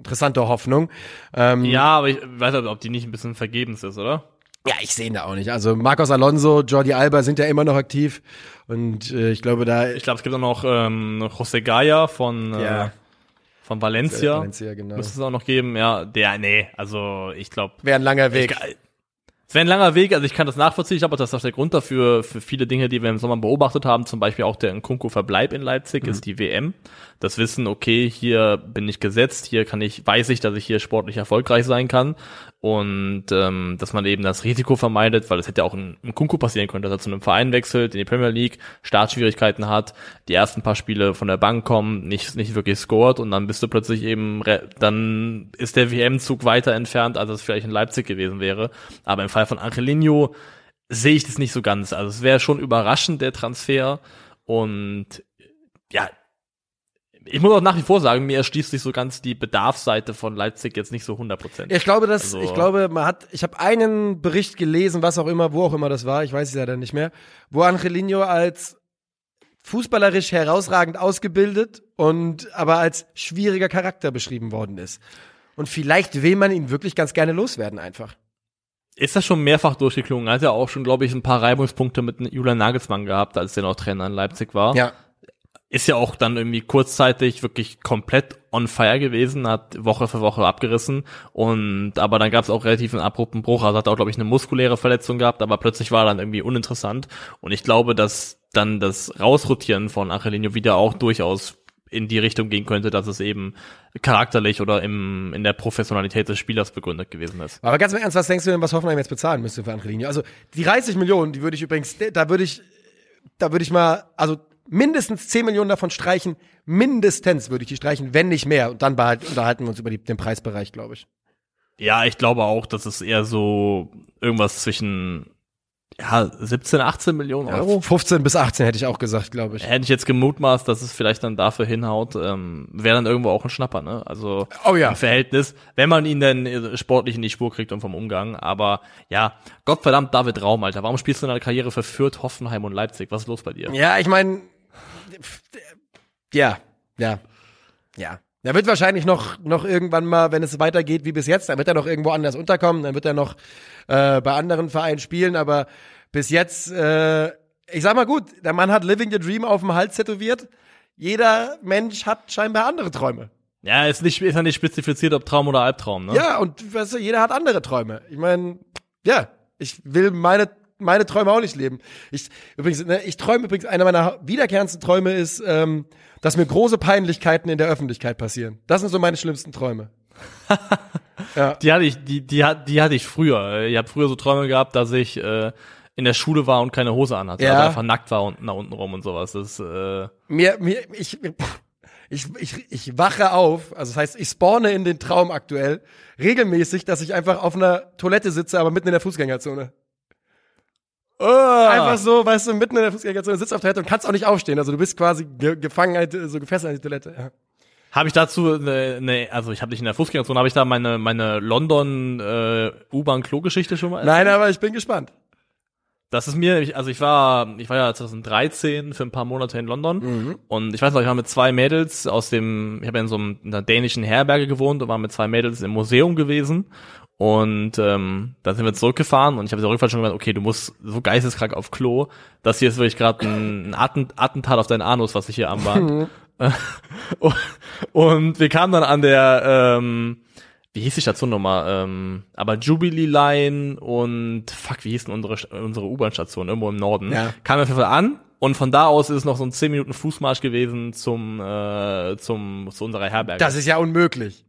interessante Hoffnung. Ähm, ja, aber ich weiß nicht, ob die nicht ein bisschen vergebens ist, oder? Ja, ich sehe ihn da auch nicht. Also Marcos Alonso, Jordi Alba sind ja immer noch aktiv und äh, ich glaube da. Ich glaube, es gibt auch noch ähm, José Gaya von. Äh, ja. von Valencia. Valencia, genau. Müsste es auch noch geben, ja. Der, nee, also ich glaube, Wäre ein langer Weg. Es wäre ein langer Weg, also ich kann das nachvollziehen, ich glaube, das ist auch der Grund dafür, für viele Dinge, die wir im Sommer beobachtet haben, zum Beispiel auch der Nkunku-Verbleib in Leipzig, ist die WM. Das Wissen, okay, hier bin ich gesetzt, hier kann ich, weiß ich, dass ich hier sportlich erfolgreich sein kann und ähm, dass man eben das Risiko vermeidet, weil es hätte ja auch in, in Kunku passieren können, dass er zu einem Verein wechselt, in die Premier League, Startschwierigkeiten hat, die ersten paar Spiele von der Bank kommen, nicht nicht wirklich scored und dann bist du plötzlich eben, dann ist der WM-Zug weiter entfernt, als es vielleicht in Leipzig gewesen wäre. Aber im Fall von Angelino sehe ich das nicht so ganz. Also es wäre schon überraschend der Transfer und ja, ich muss auch nach wie vor sagen, mir erschließt sich so ganz die Bedarfsseite von Leipzig jetzt nicht so 100%. Ich glaube, dass Also- ich glaube, man hat, ich habe einen Bericht gelesen, was auch immer, wo auch immer das war, ich weiß es leider nicht mehr, wo Angelino als fußballerisch herausragend ausgebildet und aber als schwieriger Charakter beschrieben worden ist. Und vielleicht will man ihn wirklich ganz gerne loswerden einfach. Ist das schon mehrfach durchgeklungen? Er hat ja auch schon, glaube ich, ein paar Reibungspunkte mit Julian Nagelsmann gehabt, als der noch Trainer in Leipzig war. Ja. Ist ja auch dann irgendwie kurzzeitig wirklich komplett on fire gewesen, hat Woche für Woche abgerissen und aber dann gab es auch relativ einen abrupten Bruch. Also hat auch, glaube ich, eine muskuläre Verletzung gehabt, aber plötzlich war er dann irgendwie uninteressant. Und ich glaube, dass dann das Rausrotieren von Angelino wieder auch durchaus in die Richtung gehen könnte, dass es eben charakterlich oder im, in der Professionalität des Spielers begründet gewesen ist. Aber ganz im Ernst, was denkst du denn, was Hoffenheim jetzt bezahlen müsste für Angelino? Also die 30 Millionen, die würde ich übrigens, da würde ich, da würde ich mal, also mindestens 10 Millionen davon streichen, mindestens würde ich die streichen, wenn nicht mehr. Und dann behalt, unterhalten wir uns über die, den Preisbereich, glaube ich. Ja, ich glaube auch, dass es eher so irgendwas zwischen ja, 17, 18 Millionen Euro. 15 bis 18 hätte ich auch gesagt, glaube ich. Hätte ich jetzt gemutmaßt, dass es vielleicht dann dafür hinhaut, ähm, wäre dann irgendwo auch ein Schnapper, ne? Also Oh ja. im Verhältnis, wenn man ihn dann äh, sportlich in die Spur kriegt und vom Umgang. Aber ja, Gottverdammt David Raum, Alter. Warum spielst du in deiner Karriere für Fürth, Hoffenheim und Leipzig? Was ist los bei dir? Ja, ich meine, ja, ja, ja. Er wird wahrscheinlich noch, noch irgendwann mal, wenn es weitergeht wie bis jetzt, dann wird er noch irgendwo anders unterkommen, dann wird er noch äh, bei anderen Vereinen spielen, aber bis jetzt, äh, ich sag mal gut, der Mann hat Living the Dream auf dem Hals tätowiert. Jeder Mensch hat scheinbar andere Träume. Ja, ist nicht, ist ja nicht spezifiziert, ob Traum oder Albtraum, ne? Ja, und weißt du, jeder hat andere Träume. Ich meine, ja, ich will meine meine Träume auch nicht leben. Ich übrigens, ne, ich träume übrigens einer meiner wiederkehrendsten Träume ist, ähm, dass mir große Peinlichkeiten in der Öffentlichkeit passieren. Das sind so meine schlimmsten Träume. [laughs] Die hatte ich, die, die, die hatte ich früher. Ich habe früher so Träume gehabt, dass ich äh, in der Schule war und keine Hose anhatte. Ja. Also einfach nackt war und nach unten rum und sowas. Das äh, Mir, mir, ich, ich, ich, ich wache auf, also das heißt, ich spawne in den Traum aktuell regelmäßig, dass ich einfach auf einer Toilette sitze, aber mitten in der Fußgängerzone. Einfach so, weißt du, mitten in der Fußgängerzone sitzt auf der Toilette und kannst auch nicht aufstehen. Also du bist quasi ge gefangen, halt, so gefesselt an die Toilette. Ja. Habe ich dazu eine, ne, also ich habe nicht in der Fußgängerzone, habe ich da meine meine London äh, U-Bahn Klo-Geschichte schon mal? Nein, aber ich bin gespannt. Das ist mir, ich- also ich war, ich war ja 2013 für ein paar Monate in London und ich weiß noch, ich war mit zwei Mädels aus dem, ich habe ja in so einem, in einer dänischen Herberge gewohnt und war mit zwei Mädels im Museum gewesen und ähm, dann sind wir zurückgefahren und ich habe der Rückfahrt schon gemeint, okay, du musst so geisteskrank auf Klo, das hier ist wirklich gerade ein, ein Attent- Attentat auf deinen Anus, was ich hier anbahnt. [laughs] [laughs] und wir kamen dann an der, ähm, wie hieß die Station nochmal? Ähm, aber Jubilee Line und fuck, wie hieß denn unsere, unsere U-Bahn-Station irgendwo im Norden? Ja. Kamen wir auf jeden Fall an und von da aus ist es noch so ein 10 Minuten Fußmarsch gewesen zum, äh, zum, zu unserer Herberge. Das ist ja unmöglich.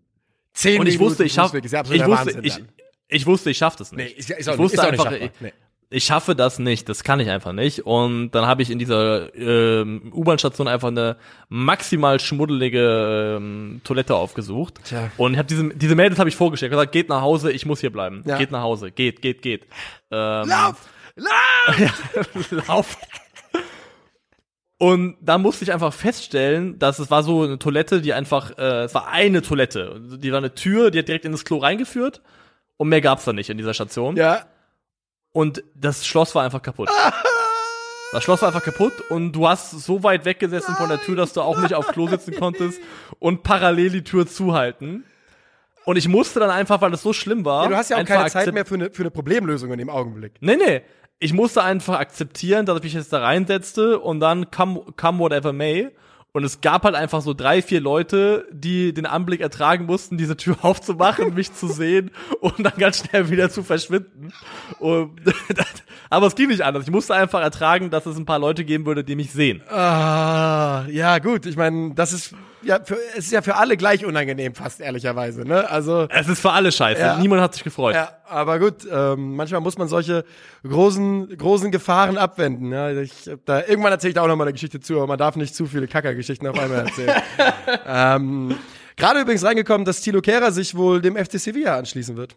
Zehn und ich Minuten wusste, ich schaff, Fußweg ist ja ich wusste, ich, ich wusste, ich schaff das Nee, nicht. ist, ja- ist auch, ich wusste ist einfach, nicht ich. Nee. ich schaffe das nicht, das kann ich einfach nicht. Und dann habe ich in dieser ähm, U-Bahn-Station einfach eine maximal schmuddelige ähm, Toilette aufgesucht. Tja. Und ich habe diese, diese Mädels habe ich vorgestellt, gesagt, geht nach Hause, ich muss hier bleiben. Ja. Geht nach Hause, geht, geht, geht. Ähm, Lauf! Lauf! [laughs] Lauf! Und da musste ich einfach feststellen, dass es war so eine Toilette, die einfach, äh, es war eine Toilette. Die war eine Tür, die hat direkt in das Klo reingeführt. Und mehr gab's da nicht in dieser Station. Ja. Und das Schloss war einfach kaputt. [laughs] Das Schloss war einfach kaputt und du hast so weit weggesessen von der Tür, dass du auch nicht auf Klo sitzen konntest und parallel die Tür zuhalten. Und ich musste dann einfach, weil es so schlimm war. ja. Du hast ja auch keine Zeit mehr für eine, für eine Problemlösung in dem Augenblick. Nee, nee. Ich musste einfach akzeptieren, dass ich mich jetzt da reinsetzte und dann come, come whatever may. Und es gab halt einfach so drei, vier Leute, die den Anblick ertragen mussten, diese Tür [laughs] aufzumachen, mich zu sehen [laughs] und dann ganz schnell wieder zu verschwinden. Und, [laughs] aber es ging nicht anders. Ich musste einfach ertragen, dass es ein paar Leute geben würde, die mich sehen. Ah, ja, gut. Ich meine, das ist ja, für, es ist ja für alle gleich unangenehm, fast ehrlicherweise. Ne? Also Es ist für alle scheiße. Ja. Niemand hat sich gefreut. ja, aber gut. Ähm, manchmal muss man solche großen großen Gefahren abwenden. Ja, ich da irgendwann erzähle ich da auch noch mal eine Geschichte zu, aber man darf nicht zu viele Kackergeschichten auf einmal erzählen. [laughs] ähm, Gerade übrigens reingekommen, dass Tilo Kehrer sich wohl dem FC Sevilla anschließen wird.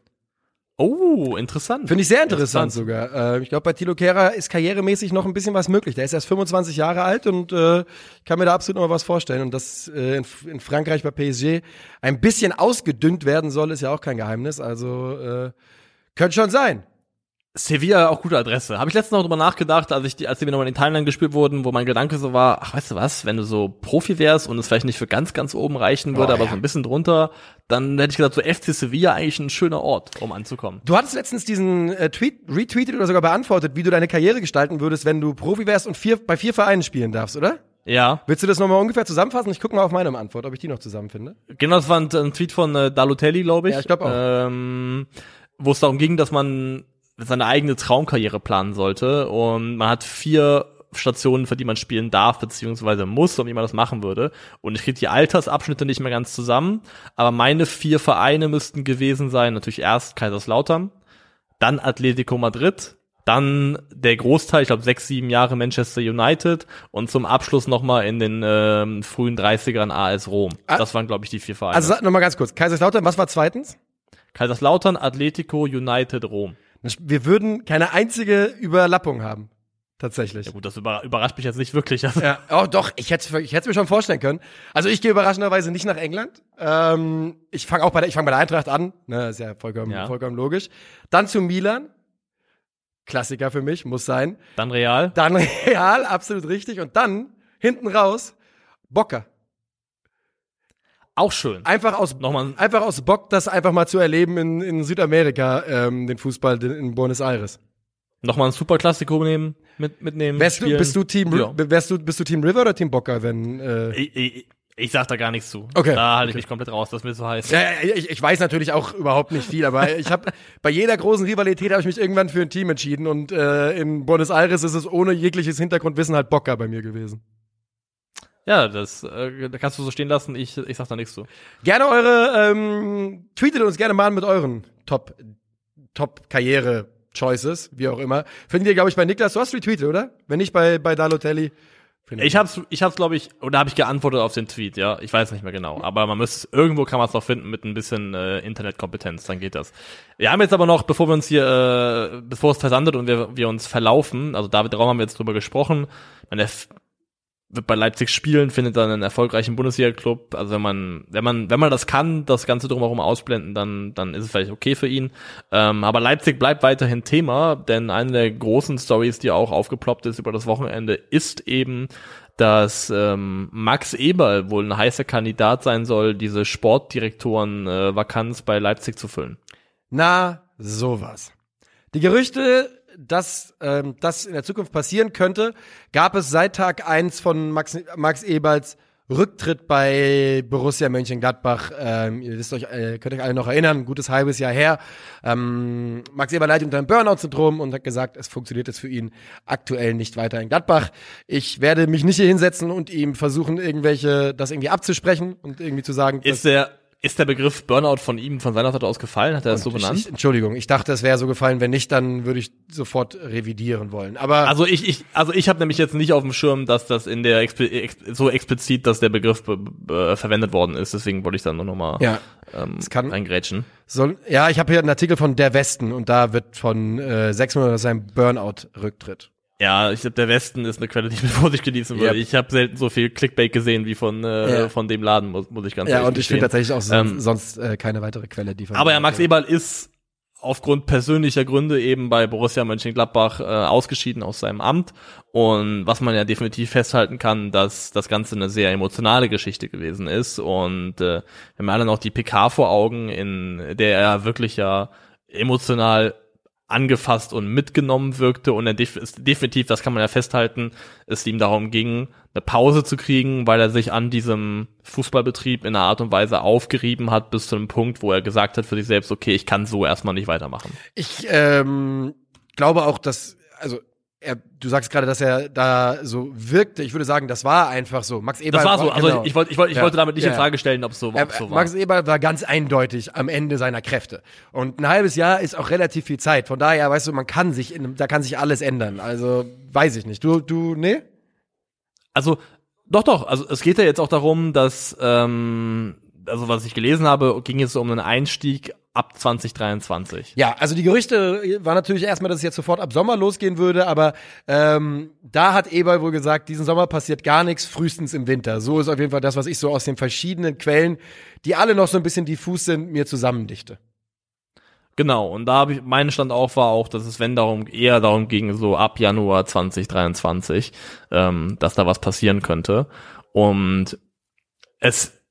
Oh, interessant. Finde ich sehr interessant, sogar. Äh, ich glaube, bei Tilo Kehrer ist karrieremäßig noch ein bisschen was möglich. Der ist erst 25 Jahre alt und äh, kann mir da absolut noch mal was vorstellen. Und dass äh, in, in Frankreich bei PSG ein bisschen ausgedünnt werden soll, ist ja auch kein Geheimnis. Also äh, könnte schon sein. Sevilla auch gute Adresse. Habe ich letztens noch drüber nachgedacht, als ich die, als die nochmal in Thailand gespielt wurden, wo mein Gedanke so war, ach weißt du was, wenn du so Profi wärst und es vielleicht nicht für ganz, ganz oben reichen würde, Oh, aber ja. so ein bisschen drunter, dann hätte ich gesagt, so FC Sevilla eigentlich ein schöner Ort, um anzukommen. Du hattest letztens diesen äh, Tweet retweetet oder sogar beantwortet, wie du deine Karriere gestalten würdest, wenn du Profi wärst und vier, bei vier Vereinen spielen darfst, oder? Ja, Willst du das nochmal ungefähr zusammenfassen? Ich gucke mal auf meine Antwort, ob ich die noch zusammenfinde. genau, das war ein, ein Tweet von äh, Dalotelli, glaube ich. Ja, ich glaub auch. Ähm, wo es darum ging, dass man seine eigene Traumkarriere planen sollte und man hat vier Stationen, für die man spielen darf, beziehungsweise muss, und wie man das machen würde. Und ich kriege die Altersabschnitte nicht mehr ganz zusammen, aber meine vier Vereine müssten gewesen sein, natürlich erst Kaiserslautern, dann Atletico Madrid, dann der Großteil, ich glaube sechs, sieben Jahre Manchester United und zum Abschluss nochmal in den ähm, frühen 30ern AS Rom. Ah. Das waren, glaube ich, die vier Vereine. Also nochmal ganz kurz. Kaiserslautern, was war zweitens? Kaiserslautern, Atletico, United, Rom. Wir würden keine einzige Überlappung haben. Tatsächlich. Ja gut, das über, überrascht mich jetzt nicht wirklich. Also, [laughs] Ja, oh doch, ich hätte ich hätte mir schon vorstellen können. Also ich gehe überraschenderweise nicht nach England. Ähm, ich fange auch bei der, ich fange bei der Eintracht an, ne, ist ja vollkommen, Ja. vollkommen logisch. Dann zu Milan. Klassiker für mich, muss sein. Dann Real. Dann [laughs] Real, absolut richtig. Und dann hinten raus Bocker. Auch schön. Einfach aus, Nochmal, einfach aus Bock, das einfach mal zu erleben in, in Südamerika, ähm, den Fußball in, Buenos Aires. nochmal ein Superklassiko nehmen, mit, mitnehmen. Wärst du, bist du Team, Ja. wärst du, bist du Team River oder Team Bocker, wenn, äh, Ich, ich, ich sag da gar nichts zu. Okay. Da halte ich mich komplett raus, das ist mir so heiß. Ja, ich, ich weiß natürlich auch überhaupt nicht viel, aber ich habe [laughs] bei jeder großen Rivalität habe ich mich irgendwann für ein Team entschieden und äh, in Buenos Aires ist es ohne jegliches Hintergrundwissen halt Bocker bei mir gewesen. Ja, das äh, kannst du so stehen lassen. Ich, ich sag da nichts zu. Gerne eure, ähm, tweetet uns gerne mal mit euren Top, Top Karriere Choices, wie auch immer. Findet ihr, glaube ich, bei Niklas, du hast retweetet, oder? Wenn nicht bei, bei Dalotelli. Ich hab's, ich hab's, glaube ich, oder habe ich geantwortet auf den Tweet, ja. Ich weiß nicht mehr genau. Aber man müsste, irgendwo kann man es noch finden mit ein bisschen äh, Internetkompetenz, dann geht das. Wir haben jetzt aber noch, bevor wir uns hier, äh, bevor es versandet und wir, wir uns verlaufen, also David Raum haben wir jetzt drüber gesprochen, f- wird bei Leipzig spielen, findet dann einen erfolgreichen Bundesliga-Club. Also wenn man, wenn man, wenn man das kann, das Ganze drumherum ausblenden, dann, dann ist es vielleicht okay für ihn. Ähm, aber Leipzig bleibt weiterhin Thema, denn eine der großen Stories, die auch aufgeploppt ist über das Wochenende, ist eben, dass ähm, Max Eberl wohl ein heißer Kandidat sein soll, diese Sportdirektoren-Vakanz bei Leipzig zu füllen. Na, sowas. Die Gerüchte, dass ähm, das in der Zukunft passieren könnte, gab es seit Tag eins von Max, Max Eberls Rücktritt bei Borussia Mönchengladbach. Ähm, ihr wisst euch, äh, könnt euch alle noch erinnern, ein gutes halbes Jahr her. Ähm, Max Eberl leidet unter einem Burnout-Syndrom und hat gesagt, es funktioniert jetzt für ihn aktuell nicht weiter in Gladbach. Ich werde mich nicht hier hinsetzen und ihm versuchen, irgendwelche, das irgendwie abzusprechen und irgendwie zu sagen, dass- Ist der, ist der Begriff Burnout von ihm, von seiner Seite aus gefallen? Hat er das so benannt? ich, Entschuldigung, ich dachte, es wäre so gefallen. Wenn nicht, dann würde ich sofort revidieren wollen. Aber Also ich, ich, also ich habe nämlich jetzt nicht auf dem Schirm, dass das in der so explizit, dass der Begriff be- be- verwendet worden ist. Deswegen wollte ich dann nur noch mal ja, ähm, kann- reingrätschen. soll, ja, ich habe hier einen Artikel von Der Westen und da wird von äh, sechs Monaten seinem Burnout-Rücktritt. Ja, ich glaube, der Westen ist eine Quelle, die ich mit Vorsicht genießen würde. Yep. Ich habe selten so viel Clickbait gesehen wie von äh, Ja. von dem Laden, muss, muss ich ganz Ja, ehrlich und ich finde tatsächlich auch sonst, Ähm, sonst äh, keine weitere Quelle, die Aber ja, Max Eberl ist aufgrund persönlicher Gründe eben bei Borussia Mönchengladbach äh, ausgeschieden aus seinem Amt. Und was man ja definitiv festhalten kann, dass das Ganze eine sehr emotionale Geschichte gewesen ist. Und äh, wir haben alle noch die PK vor Augen, in der er wirklich ja emotional angefasst und mitgenommen wirkte und er def definitiv, das kann man ja festhalten, es ihm darum ging, eine Pause zu kriegen, weil er sich an diesem Fußballbetrieb in einer Art und Weise aufgerieben hat bis zu einem Punkt, wo er gesagt hat für sich selbst, okay, ich kann so erstmal nicht weitermachen. Ich ähm, glaube auch, dass, also er, du sagst gerade, dass er da so wirkte. Ich würde sagen, das war einfach so. Max Eberl. Das war so. Also genau. ich wollte, ich wollte, ich Ja. wollte damit nicht Ja. in Frage stellen, ob es so, Er, ob's so war. Max Eberl war ganz eindeutig am Ende seiner Kräfte. Und ein halbes Jahr ist auch relativ viel Zeit. Von daher, weißt du, man kann sich, in, da kann sich alles ändern. Also, weiß ich nicht. Du, du, nee? Also, doch, doch. Also es geht ja jetzt auch darum, dass, ähm, also was ich gelesen habe, ging es um einen Einstieg ab 2023. Ja, also die Gerüchte war natürlich erstmal, dass es jetzt sofort ab Sommer losgehen würde, aber ähm, da hat Eberl wohl gesagt, diesen Sommer passiert gar nichts, frühestens im Winter. So ist auf jeden Fall das, was ich so aus den verschiedenen Quellen, die alle noch so ein bisschen diffus sind, mir zusammendichte. Genau. Und da habe ich, mein Stand auch war auch, dass es wenn darum eher darum ging, so ab Januar 2023, ähm, dass da was passieren könnte. Und es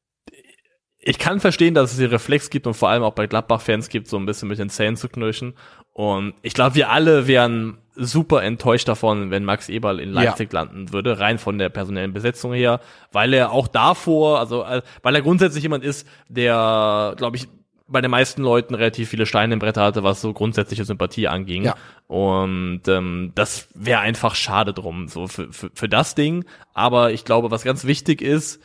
ich kann verstehen, dass es hier Reflex gibt und vor allem auch bei Gladbach-Fans gibt, so ein bisschen mit den Zähnen zu knirschen. Und ich glaube, wir alle wären super enttäuscht davon, wenn Max Eberl in Leipzig landen würde, rein von der personellen Besetzung her, weil er auch davor, also äh, weil er grundsätzlich jemand ist, der, glaube ich, bei den meisten Leuten relativ viele Steine im Brett hatte, was so grundsätzliche Sympathie anging. Ja. Und ähm, das wäre einfach schade drum, so für, für, für das Ding. Aber ich glaube, was ganz wichtig ist,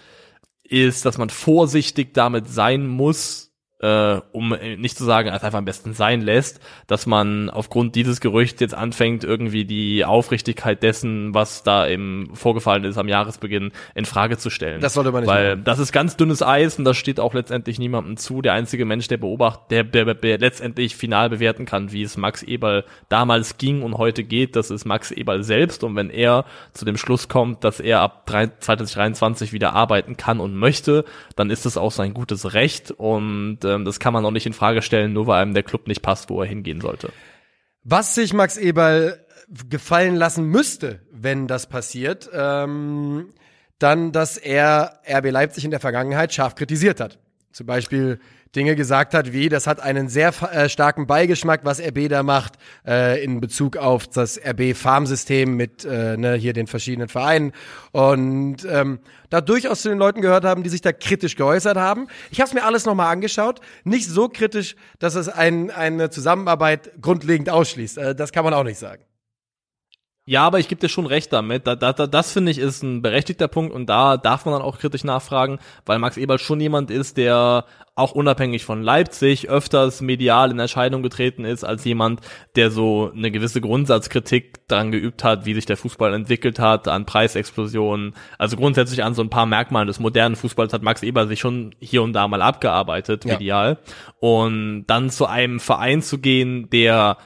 ist, dass man vorsichtig damit sein muss, äh, um nicht zu sagen, als einfach am besten sein lässt, dass man aufgrund dieses Gerüchts jetzt anfängt, irgendwie die Aufrichtigkeit dessen, was da eben vorgefallen ist am Jahresbeginn, in Frage zu stellen. Das sollte man nicht Weil machen. das ist ganz dünnes Eis und das steht auch letztendlich niemandem zu. Der einzige Mensch, der beobachtet, der, der, der letztendlich final bewerten kann, wie es Max Eberl damals ging und heute geht, das ist Max Eberl selbst. Und wenn er zu dem Schluss kommt, dass er ab drei- 2023 wieder arbeiten kann und möchte, dann ist das auch sein gutes Recht und ähm, das kann man auch nicht in Frage stellen, nur weil einem der Club nicht passt, wo er hingehen sollte. Was sich Max Eberl gefallen lassen müsste, wenn das passiert, ähm, dann, dass er RB Leipzig in der Vergangenheit scharf kritisiert hat. Zum Beispiel Dinge gesagt hat, wie, das hat einen sehr äh, starken Beigeschmack, was RB da macht, äh, in Bezug auf das RB-Farmsystem mit äh, ne, hier den verschiedenen Vereinen. Und ähm, da durchaus zu den Leuten gehört haben, die sich da kritisch geäußert haben. Ich habe es mir alles nochmal angeschaut. Nicht so kritisch, dass es ein, eine Zusammenarbeit grundlegend ausschließt. Äh, das kann man auch nicht sagen. Ja, aber ich gebe dir schon recht damit. Da, da, da, das finde ich ist ein berechtigter Punkt und da darf man dann auch kritisch nachfragen, weil Max Eberl schon jemand ist, der auch unabhängig von Leipzig öfters medial in Erscheinung getreten ist als jemand, der so eine gewisse Grundsatzkritik daran geübt hat, wie sich der Fußball entwickelt hat, an Preisexplosionen. Also grundsätzlich an so ein paar Merkmalen des modernen Fußballs hat Max Eberl sich schon hier und da mal abgearbeitet, Ja. medial. Und dann zu einem Verein zu gehen, der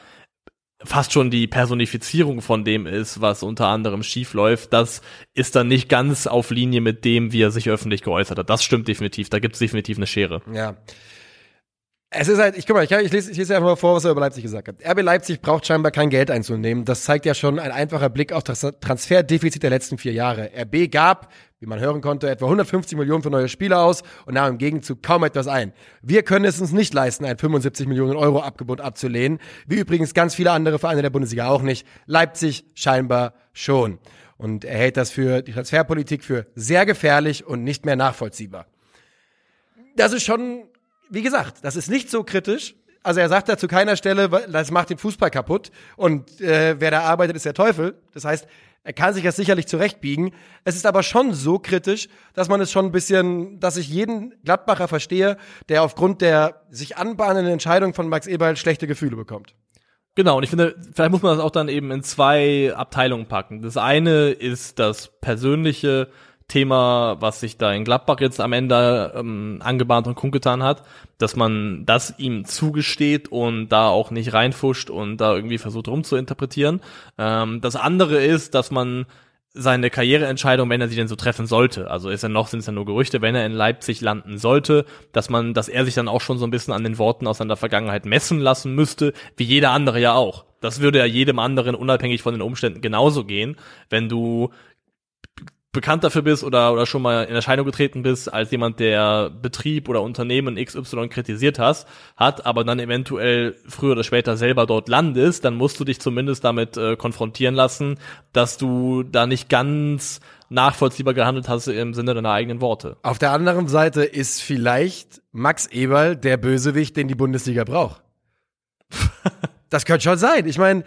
fast schon die Personifizierung von dem ist, was unter anderem schief läuft, das ist dann nicht ganz auf Linie mit dem, wie er sich öffentlich geäußert hat. Das stimmt definitiv. Da gibt es definitiv eine Schere. Ja. Es ist halt, ich guck mal, ich, ich, lese, ich lese einfach mal vor, was er über Leipzig gesagt hat. RB Leipzig braucht scheinbar kein Geld einzunehmen. Das zeigt ja schon ein einfacher Blick auf das Transferdefizit der letzten vier Jahre. RB gab, wie man hören konnte, etwa 150 Millionen für neue Spieler aus und nahm im Gegenzug kaum etwas ein. Wir können es uns nicht leisten, ein 75 Millionen Euro Abgebot abzulehnen, wie übrigens ganz viele andere Vereine der Bundesliga auch nicht. Leipzig scheinbar schon. Und er hält das für die Transferpolitik für sehr gefährlich und nicht mehr nachvollziehbar das ist schon, wie gesagt, das ist nicht so kritisch. Also er sagt da zu keiner Stelle, das macht den Fußball kaputt und äh, wer da arbeitet, ist der Teufel. Das heißt, er kann sich das sicherlich zurechtbiegen. Es ist aber schon so kritisch, dass man es schon ein bisschen, dass ich jeden Gladbacher verstehe, der aufgrund der sich anbahnenden Entscheidung von Max Eberl schlechte Gefühle bekommt. Genau, und ich finde, vielleicht muss man das auch dann eben in zwei Abteilungen packen. Das eine ist das persönliche Thema, was sich da in Gladbach jetzt am Ende ähm, angebahnt und kundgetan hat, dass man das ihm zugesteht und da auch nicht reinfuscht und da irgendwie versucht rumzuinterpretieren. Ähm, das andere ist, dass man seine Karriereentscheidung, wenn er sie denn so treffen sollte, also ist er noch, sind es ja nur Gerüchte, wenn er in Leipzig landen sollte, dass man, dass er sich dann auch schon so ein bisschen an den Worten aus seiner Vergangenheit messen lassen müsste, wie jeder andere ja auch. Das würde ja jedem anderen unabhängig von den Umständen genauso gehen, wenn du bekannt dafür bist oder, oder schon mal in Erscheinung getreten bist als jemand, der Betrieb oder Unternehmen XY kritisiert hast, hat, aber dann eventuell früher oder später selber dort landest, dann musst du dich zumindest damit äh, konfrontieren lassen, dass du da nicht ganz nachvollziehbar gehandelt hast im Sinne deiner eigenen Worte. Auf der anderen Seite ist vielleicht Max Eberl der Bösewicht, den die Bundesliga braucht. [laughs] Das könnte schon sein. Ich meine,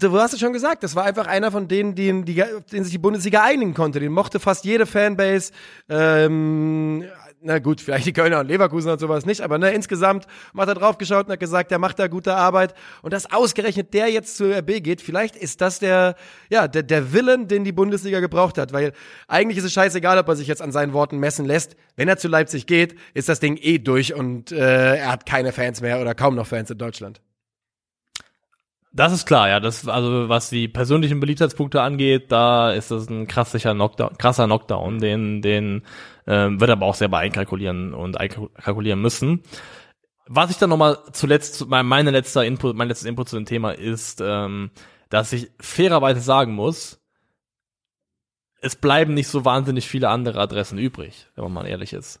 du hast es schon gesagt, das war einfach einer von denen, die, die, den sich die Bundesliga einigen konnte. Den mochte fast jede Fanbase. Ähm, na gut, vielleicht die Kölner und Leverkusen und sowas nicht, aber ne, insgesamt hat er drauf geschaut und hat gesagt, der macht da gute Arbeit. Und dass ausgerechnet der jetzt zur RB geht, vielleicht ist das der, ja, der, der Willen, den die Bundesliga gebraucht hat. Weil eigentlich ist es scheißegal, ob er sich jetzt an seinen Worten messen lässt. Wenn er zu Leipzig geht, ist das Ding eh durch und äh, er hat keine Fans mehr oder kaum noch Fans in Deutschland. Das ist klar, ja. Das, also was die persönlichen Beliebtheitspunkte angeht, da ist das ein krasser Knockdown, krasser Knockdown, den, den ähm, wird aber auch selber einkalkulieren und einkalkulieren müssen. Was ich dann nochmal zuletzt, meine letzter Input, mein letztes Input zu dem Thema ist, ähm, dass ich fairerweise sagen muss, es bleiben nicht so wahnsinnig viele andere Adressen übrig, wenn man mal ehrlich ist.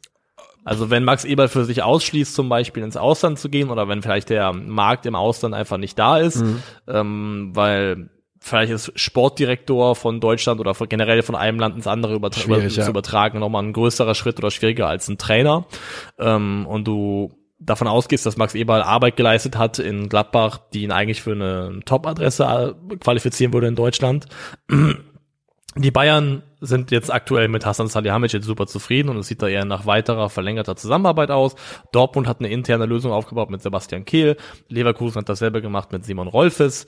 Also wenn Max Eberl für sich ausschließt, zum Beispiel ins Ausland zu gehen oder wenn vielleicht der Markt im Ausland einfach nicht da ist, mhm. ähm, weil vielleicht ist Sportdirektor von Deutschland oder von, generell von einem Land ins andere übertra über, zu übertragen nochmal ein größerer Schritt oder schwieriger als ein Trainer. Ähm, und du davon ausgehst, dass Max Eberl Arbeit geleistet hat in Gladbach, die ihn eigentlich für eine Top-Adresse qualifizieren würde in Deutschland. Die Bayern sind jetzt aktuell mit Hassan Salihamidzic super zufrieden und es sieht da eher nach weiterer verlängerter Zusammenarbeit aus. Dortmund hat eine interne Lösung aufgebaut mit Sebastian Kehl. Leverkusen hat dasselbe gemacht mit Simon Rolfes.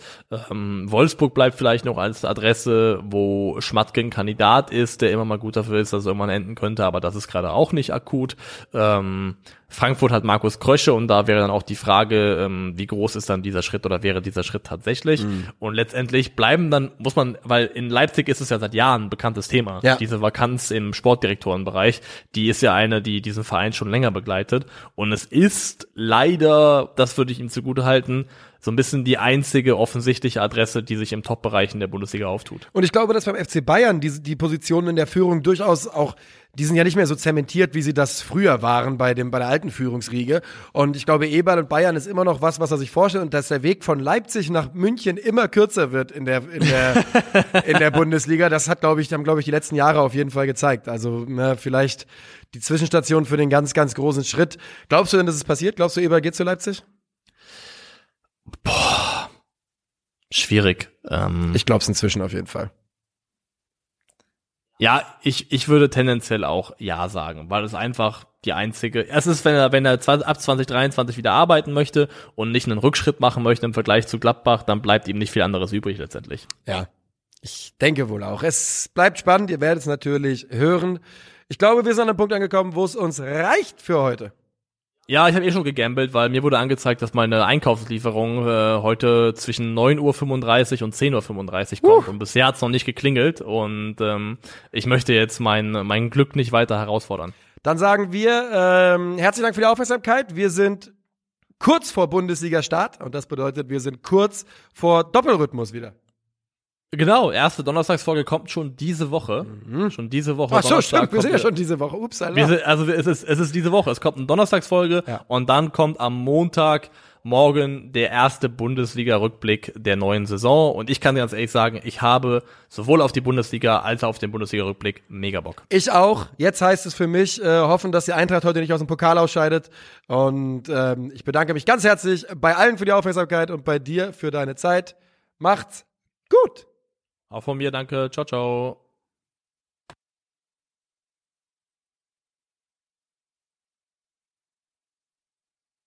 Ähm, Wolfsburg bleibt vielleicht noch als Adresse, wo Schmatken Kandidat ist, der immer mal gut dafür ist, dass er irgendwann enden könnte, aber das ist gerade auch nicht akut. Ähm, Frankfurt hat Markus Krösche und da wäre dann auch die Frage, ähm, wie groß ist dann dieser Schritt oder wäre dieser Schritt tatsächlich? Mhm. Und letztendlich bleiben dann, muss man, weil in Leipzig ist es ja seit Jahren ein bekanntes Thema, ja. diese Vakanz im Sportdirektorenbereich, die ist ja eine, die diesen Verein schon länger begleitet. Und es ist leider, das würde ich ihm zugute halten, so ein bisschen die einzige offensichtliche Adresse, die sich im Top-Bereich in der Bundesliga auftut. Und ich glaube, dass beim FC Bayern die, die Positionen in der Führung durchaus auch, die sind ja nicht mehr so zementiert, wie sie das früher waren bei dem, bei der alten Führungsriege. Und ich glaube, Eberl und Bayern ist immer noch was, was er sich vorstellt und dass der Weg von Leipzig nach München immer kürzer wird in der, in der, in der [laughs] Bundesliga. Das hat, glaube ich, haben, glaube ich, die letzten Jahre auf jeden Fall gezeigt. Also, na, vielleicht die Zwischenstation für den ganz, ganz großen Schritt. Glaubst du denn, dass es passiert? Glaubst du, Eberl geht zu Leipzig? Boah, schwierig. Ähm, ich glaube es inzwischen auf jeden Fall. Ja, ich, ich würde tendenziell auch ja sagen, weil es einfach die einzige, es ist, wenn er, wenn er 20, ab 2023 wieder arbeiten möchte und nicht einen Rückschritt machen möchte im Vergleich zu Gladbach, dann bleibt ihm nicht viel anderes übrig letztendlich. Ja, ich denke wohl auch. Es bleibt spannend, ihr werdet es natürlich hören. Ich glaube, wir sind an einem Punkt angekommen, wo es uns reicht für heute. Ja, ich habe eh schon gegambelt, weil mir wurde angezeigt, dass meine Einkaufslieferung äh, heute zwischen 9.35 Uhr und 10.35 Uhr kommt. Uh. Und bisher hat's noch nicht geklingelt und ähm, ich möchte jetzt mein, mein Glück nicht weiter herausfordern. Dann sagen wir ähm, herzlichen Dank für die Aufmerksamkeit. Wir sind kurz vor Bundesliga-Start und das bedeutet, wir sind kurz vor Doppelrhythmus wieder. Genau, erste Donnerstagsfolge kommt schon diese Woche. Mhm. Schon diese Woche. Ach so, stimmt, wir sind ja schon diese Woche. Ups, sind, also es ist, es ist diese Woche. Es kommt eine Donnerstagsfolge ja. und dann kommt am Montag morgen der erste Bundesliga-Rückblick der neuen Saison. Und ich kann dir ganz ehrlich sagen, ich habe sowohl auf die Bundesliga als auch auf den Bundesliga-Rückblick mega Bock. Ich auch. Jetzt heißt es für mich, äh, hoffen, dass die Eintracht heute nicht aus dem Pokal ausscheidet. Und ähm, ich bedanke mich ganz herzlich bei allen für die Aufmerksamkeit und bei dir für deine Zeit. Macht's gut. Auch von mir, danke. Ciao, ciao.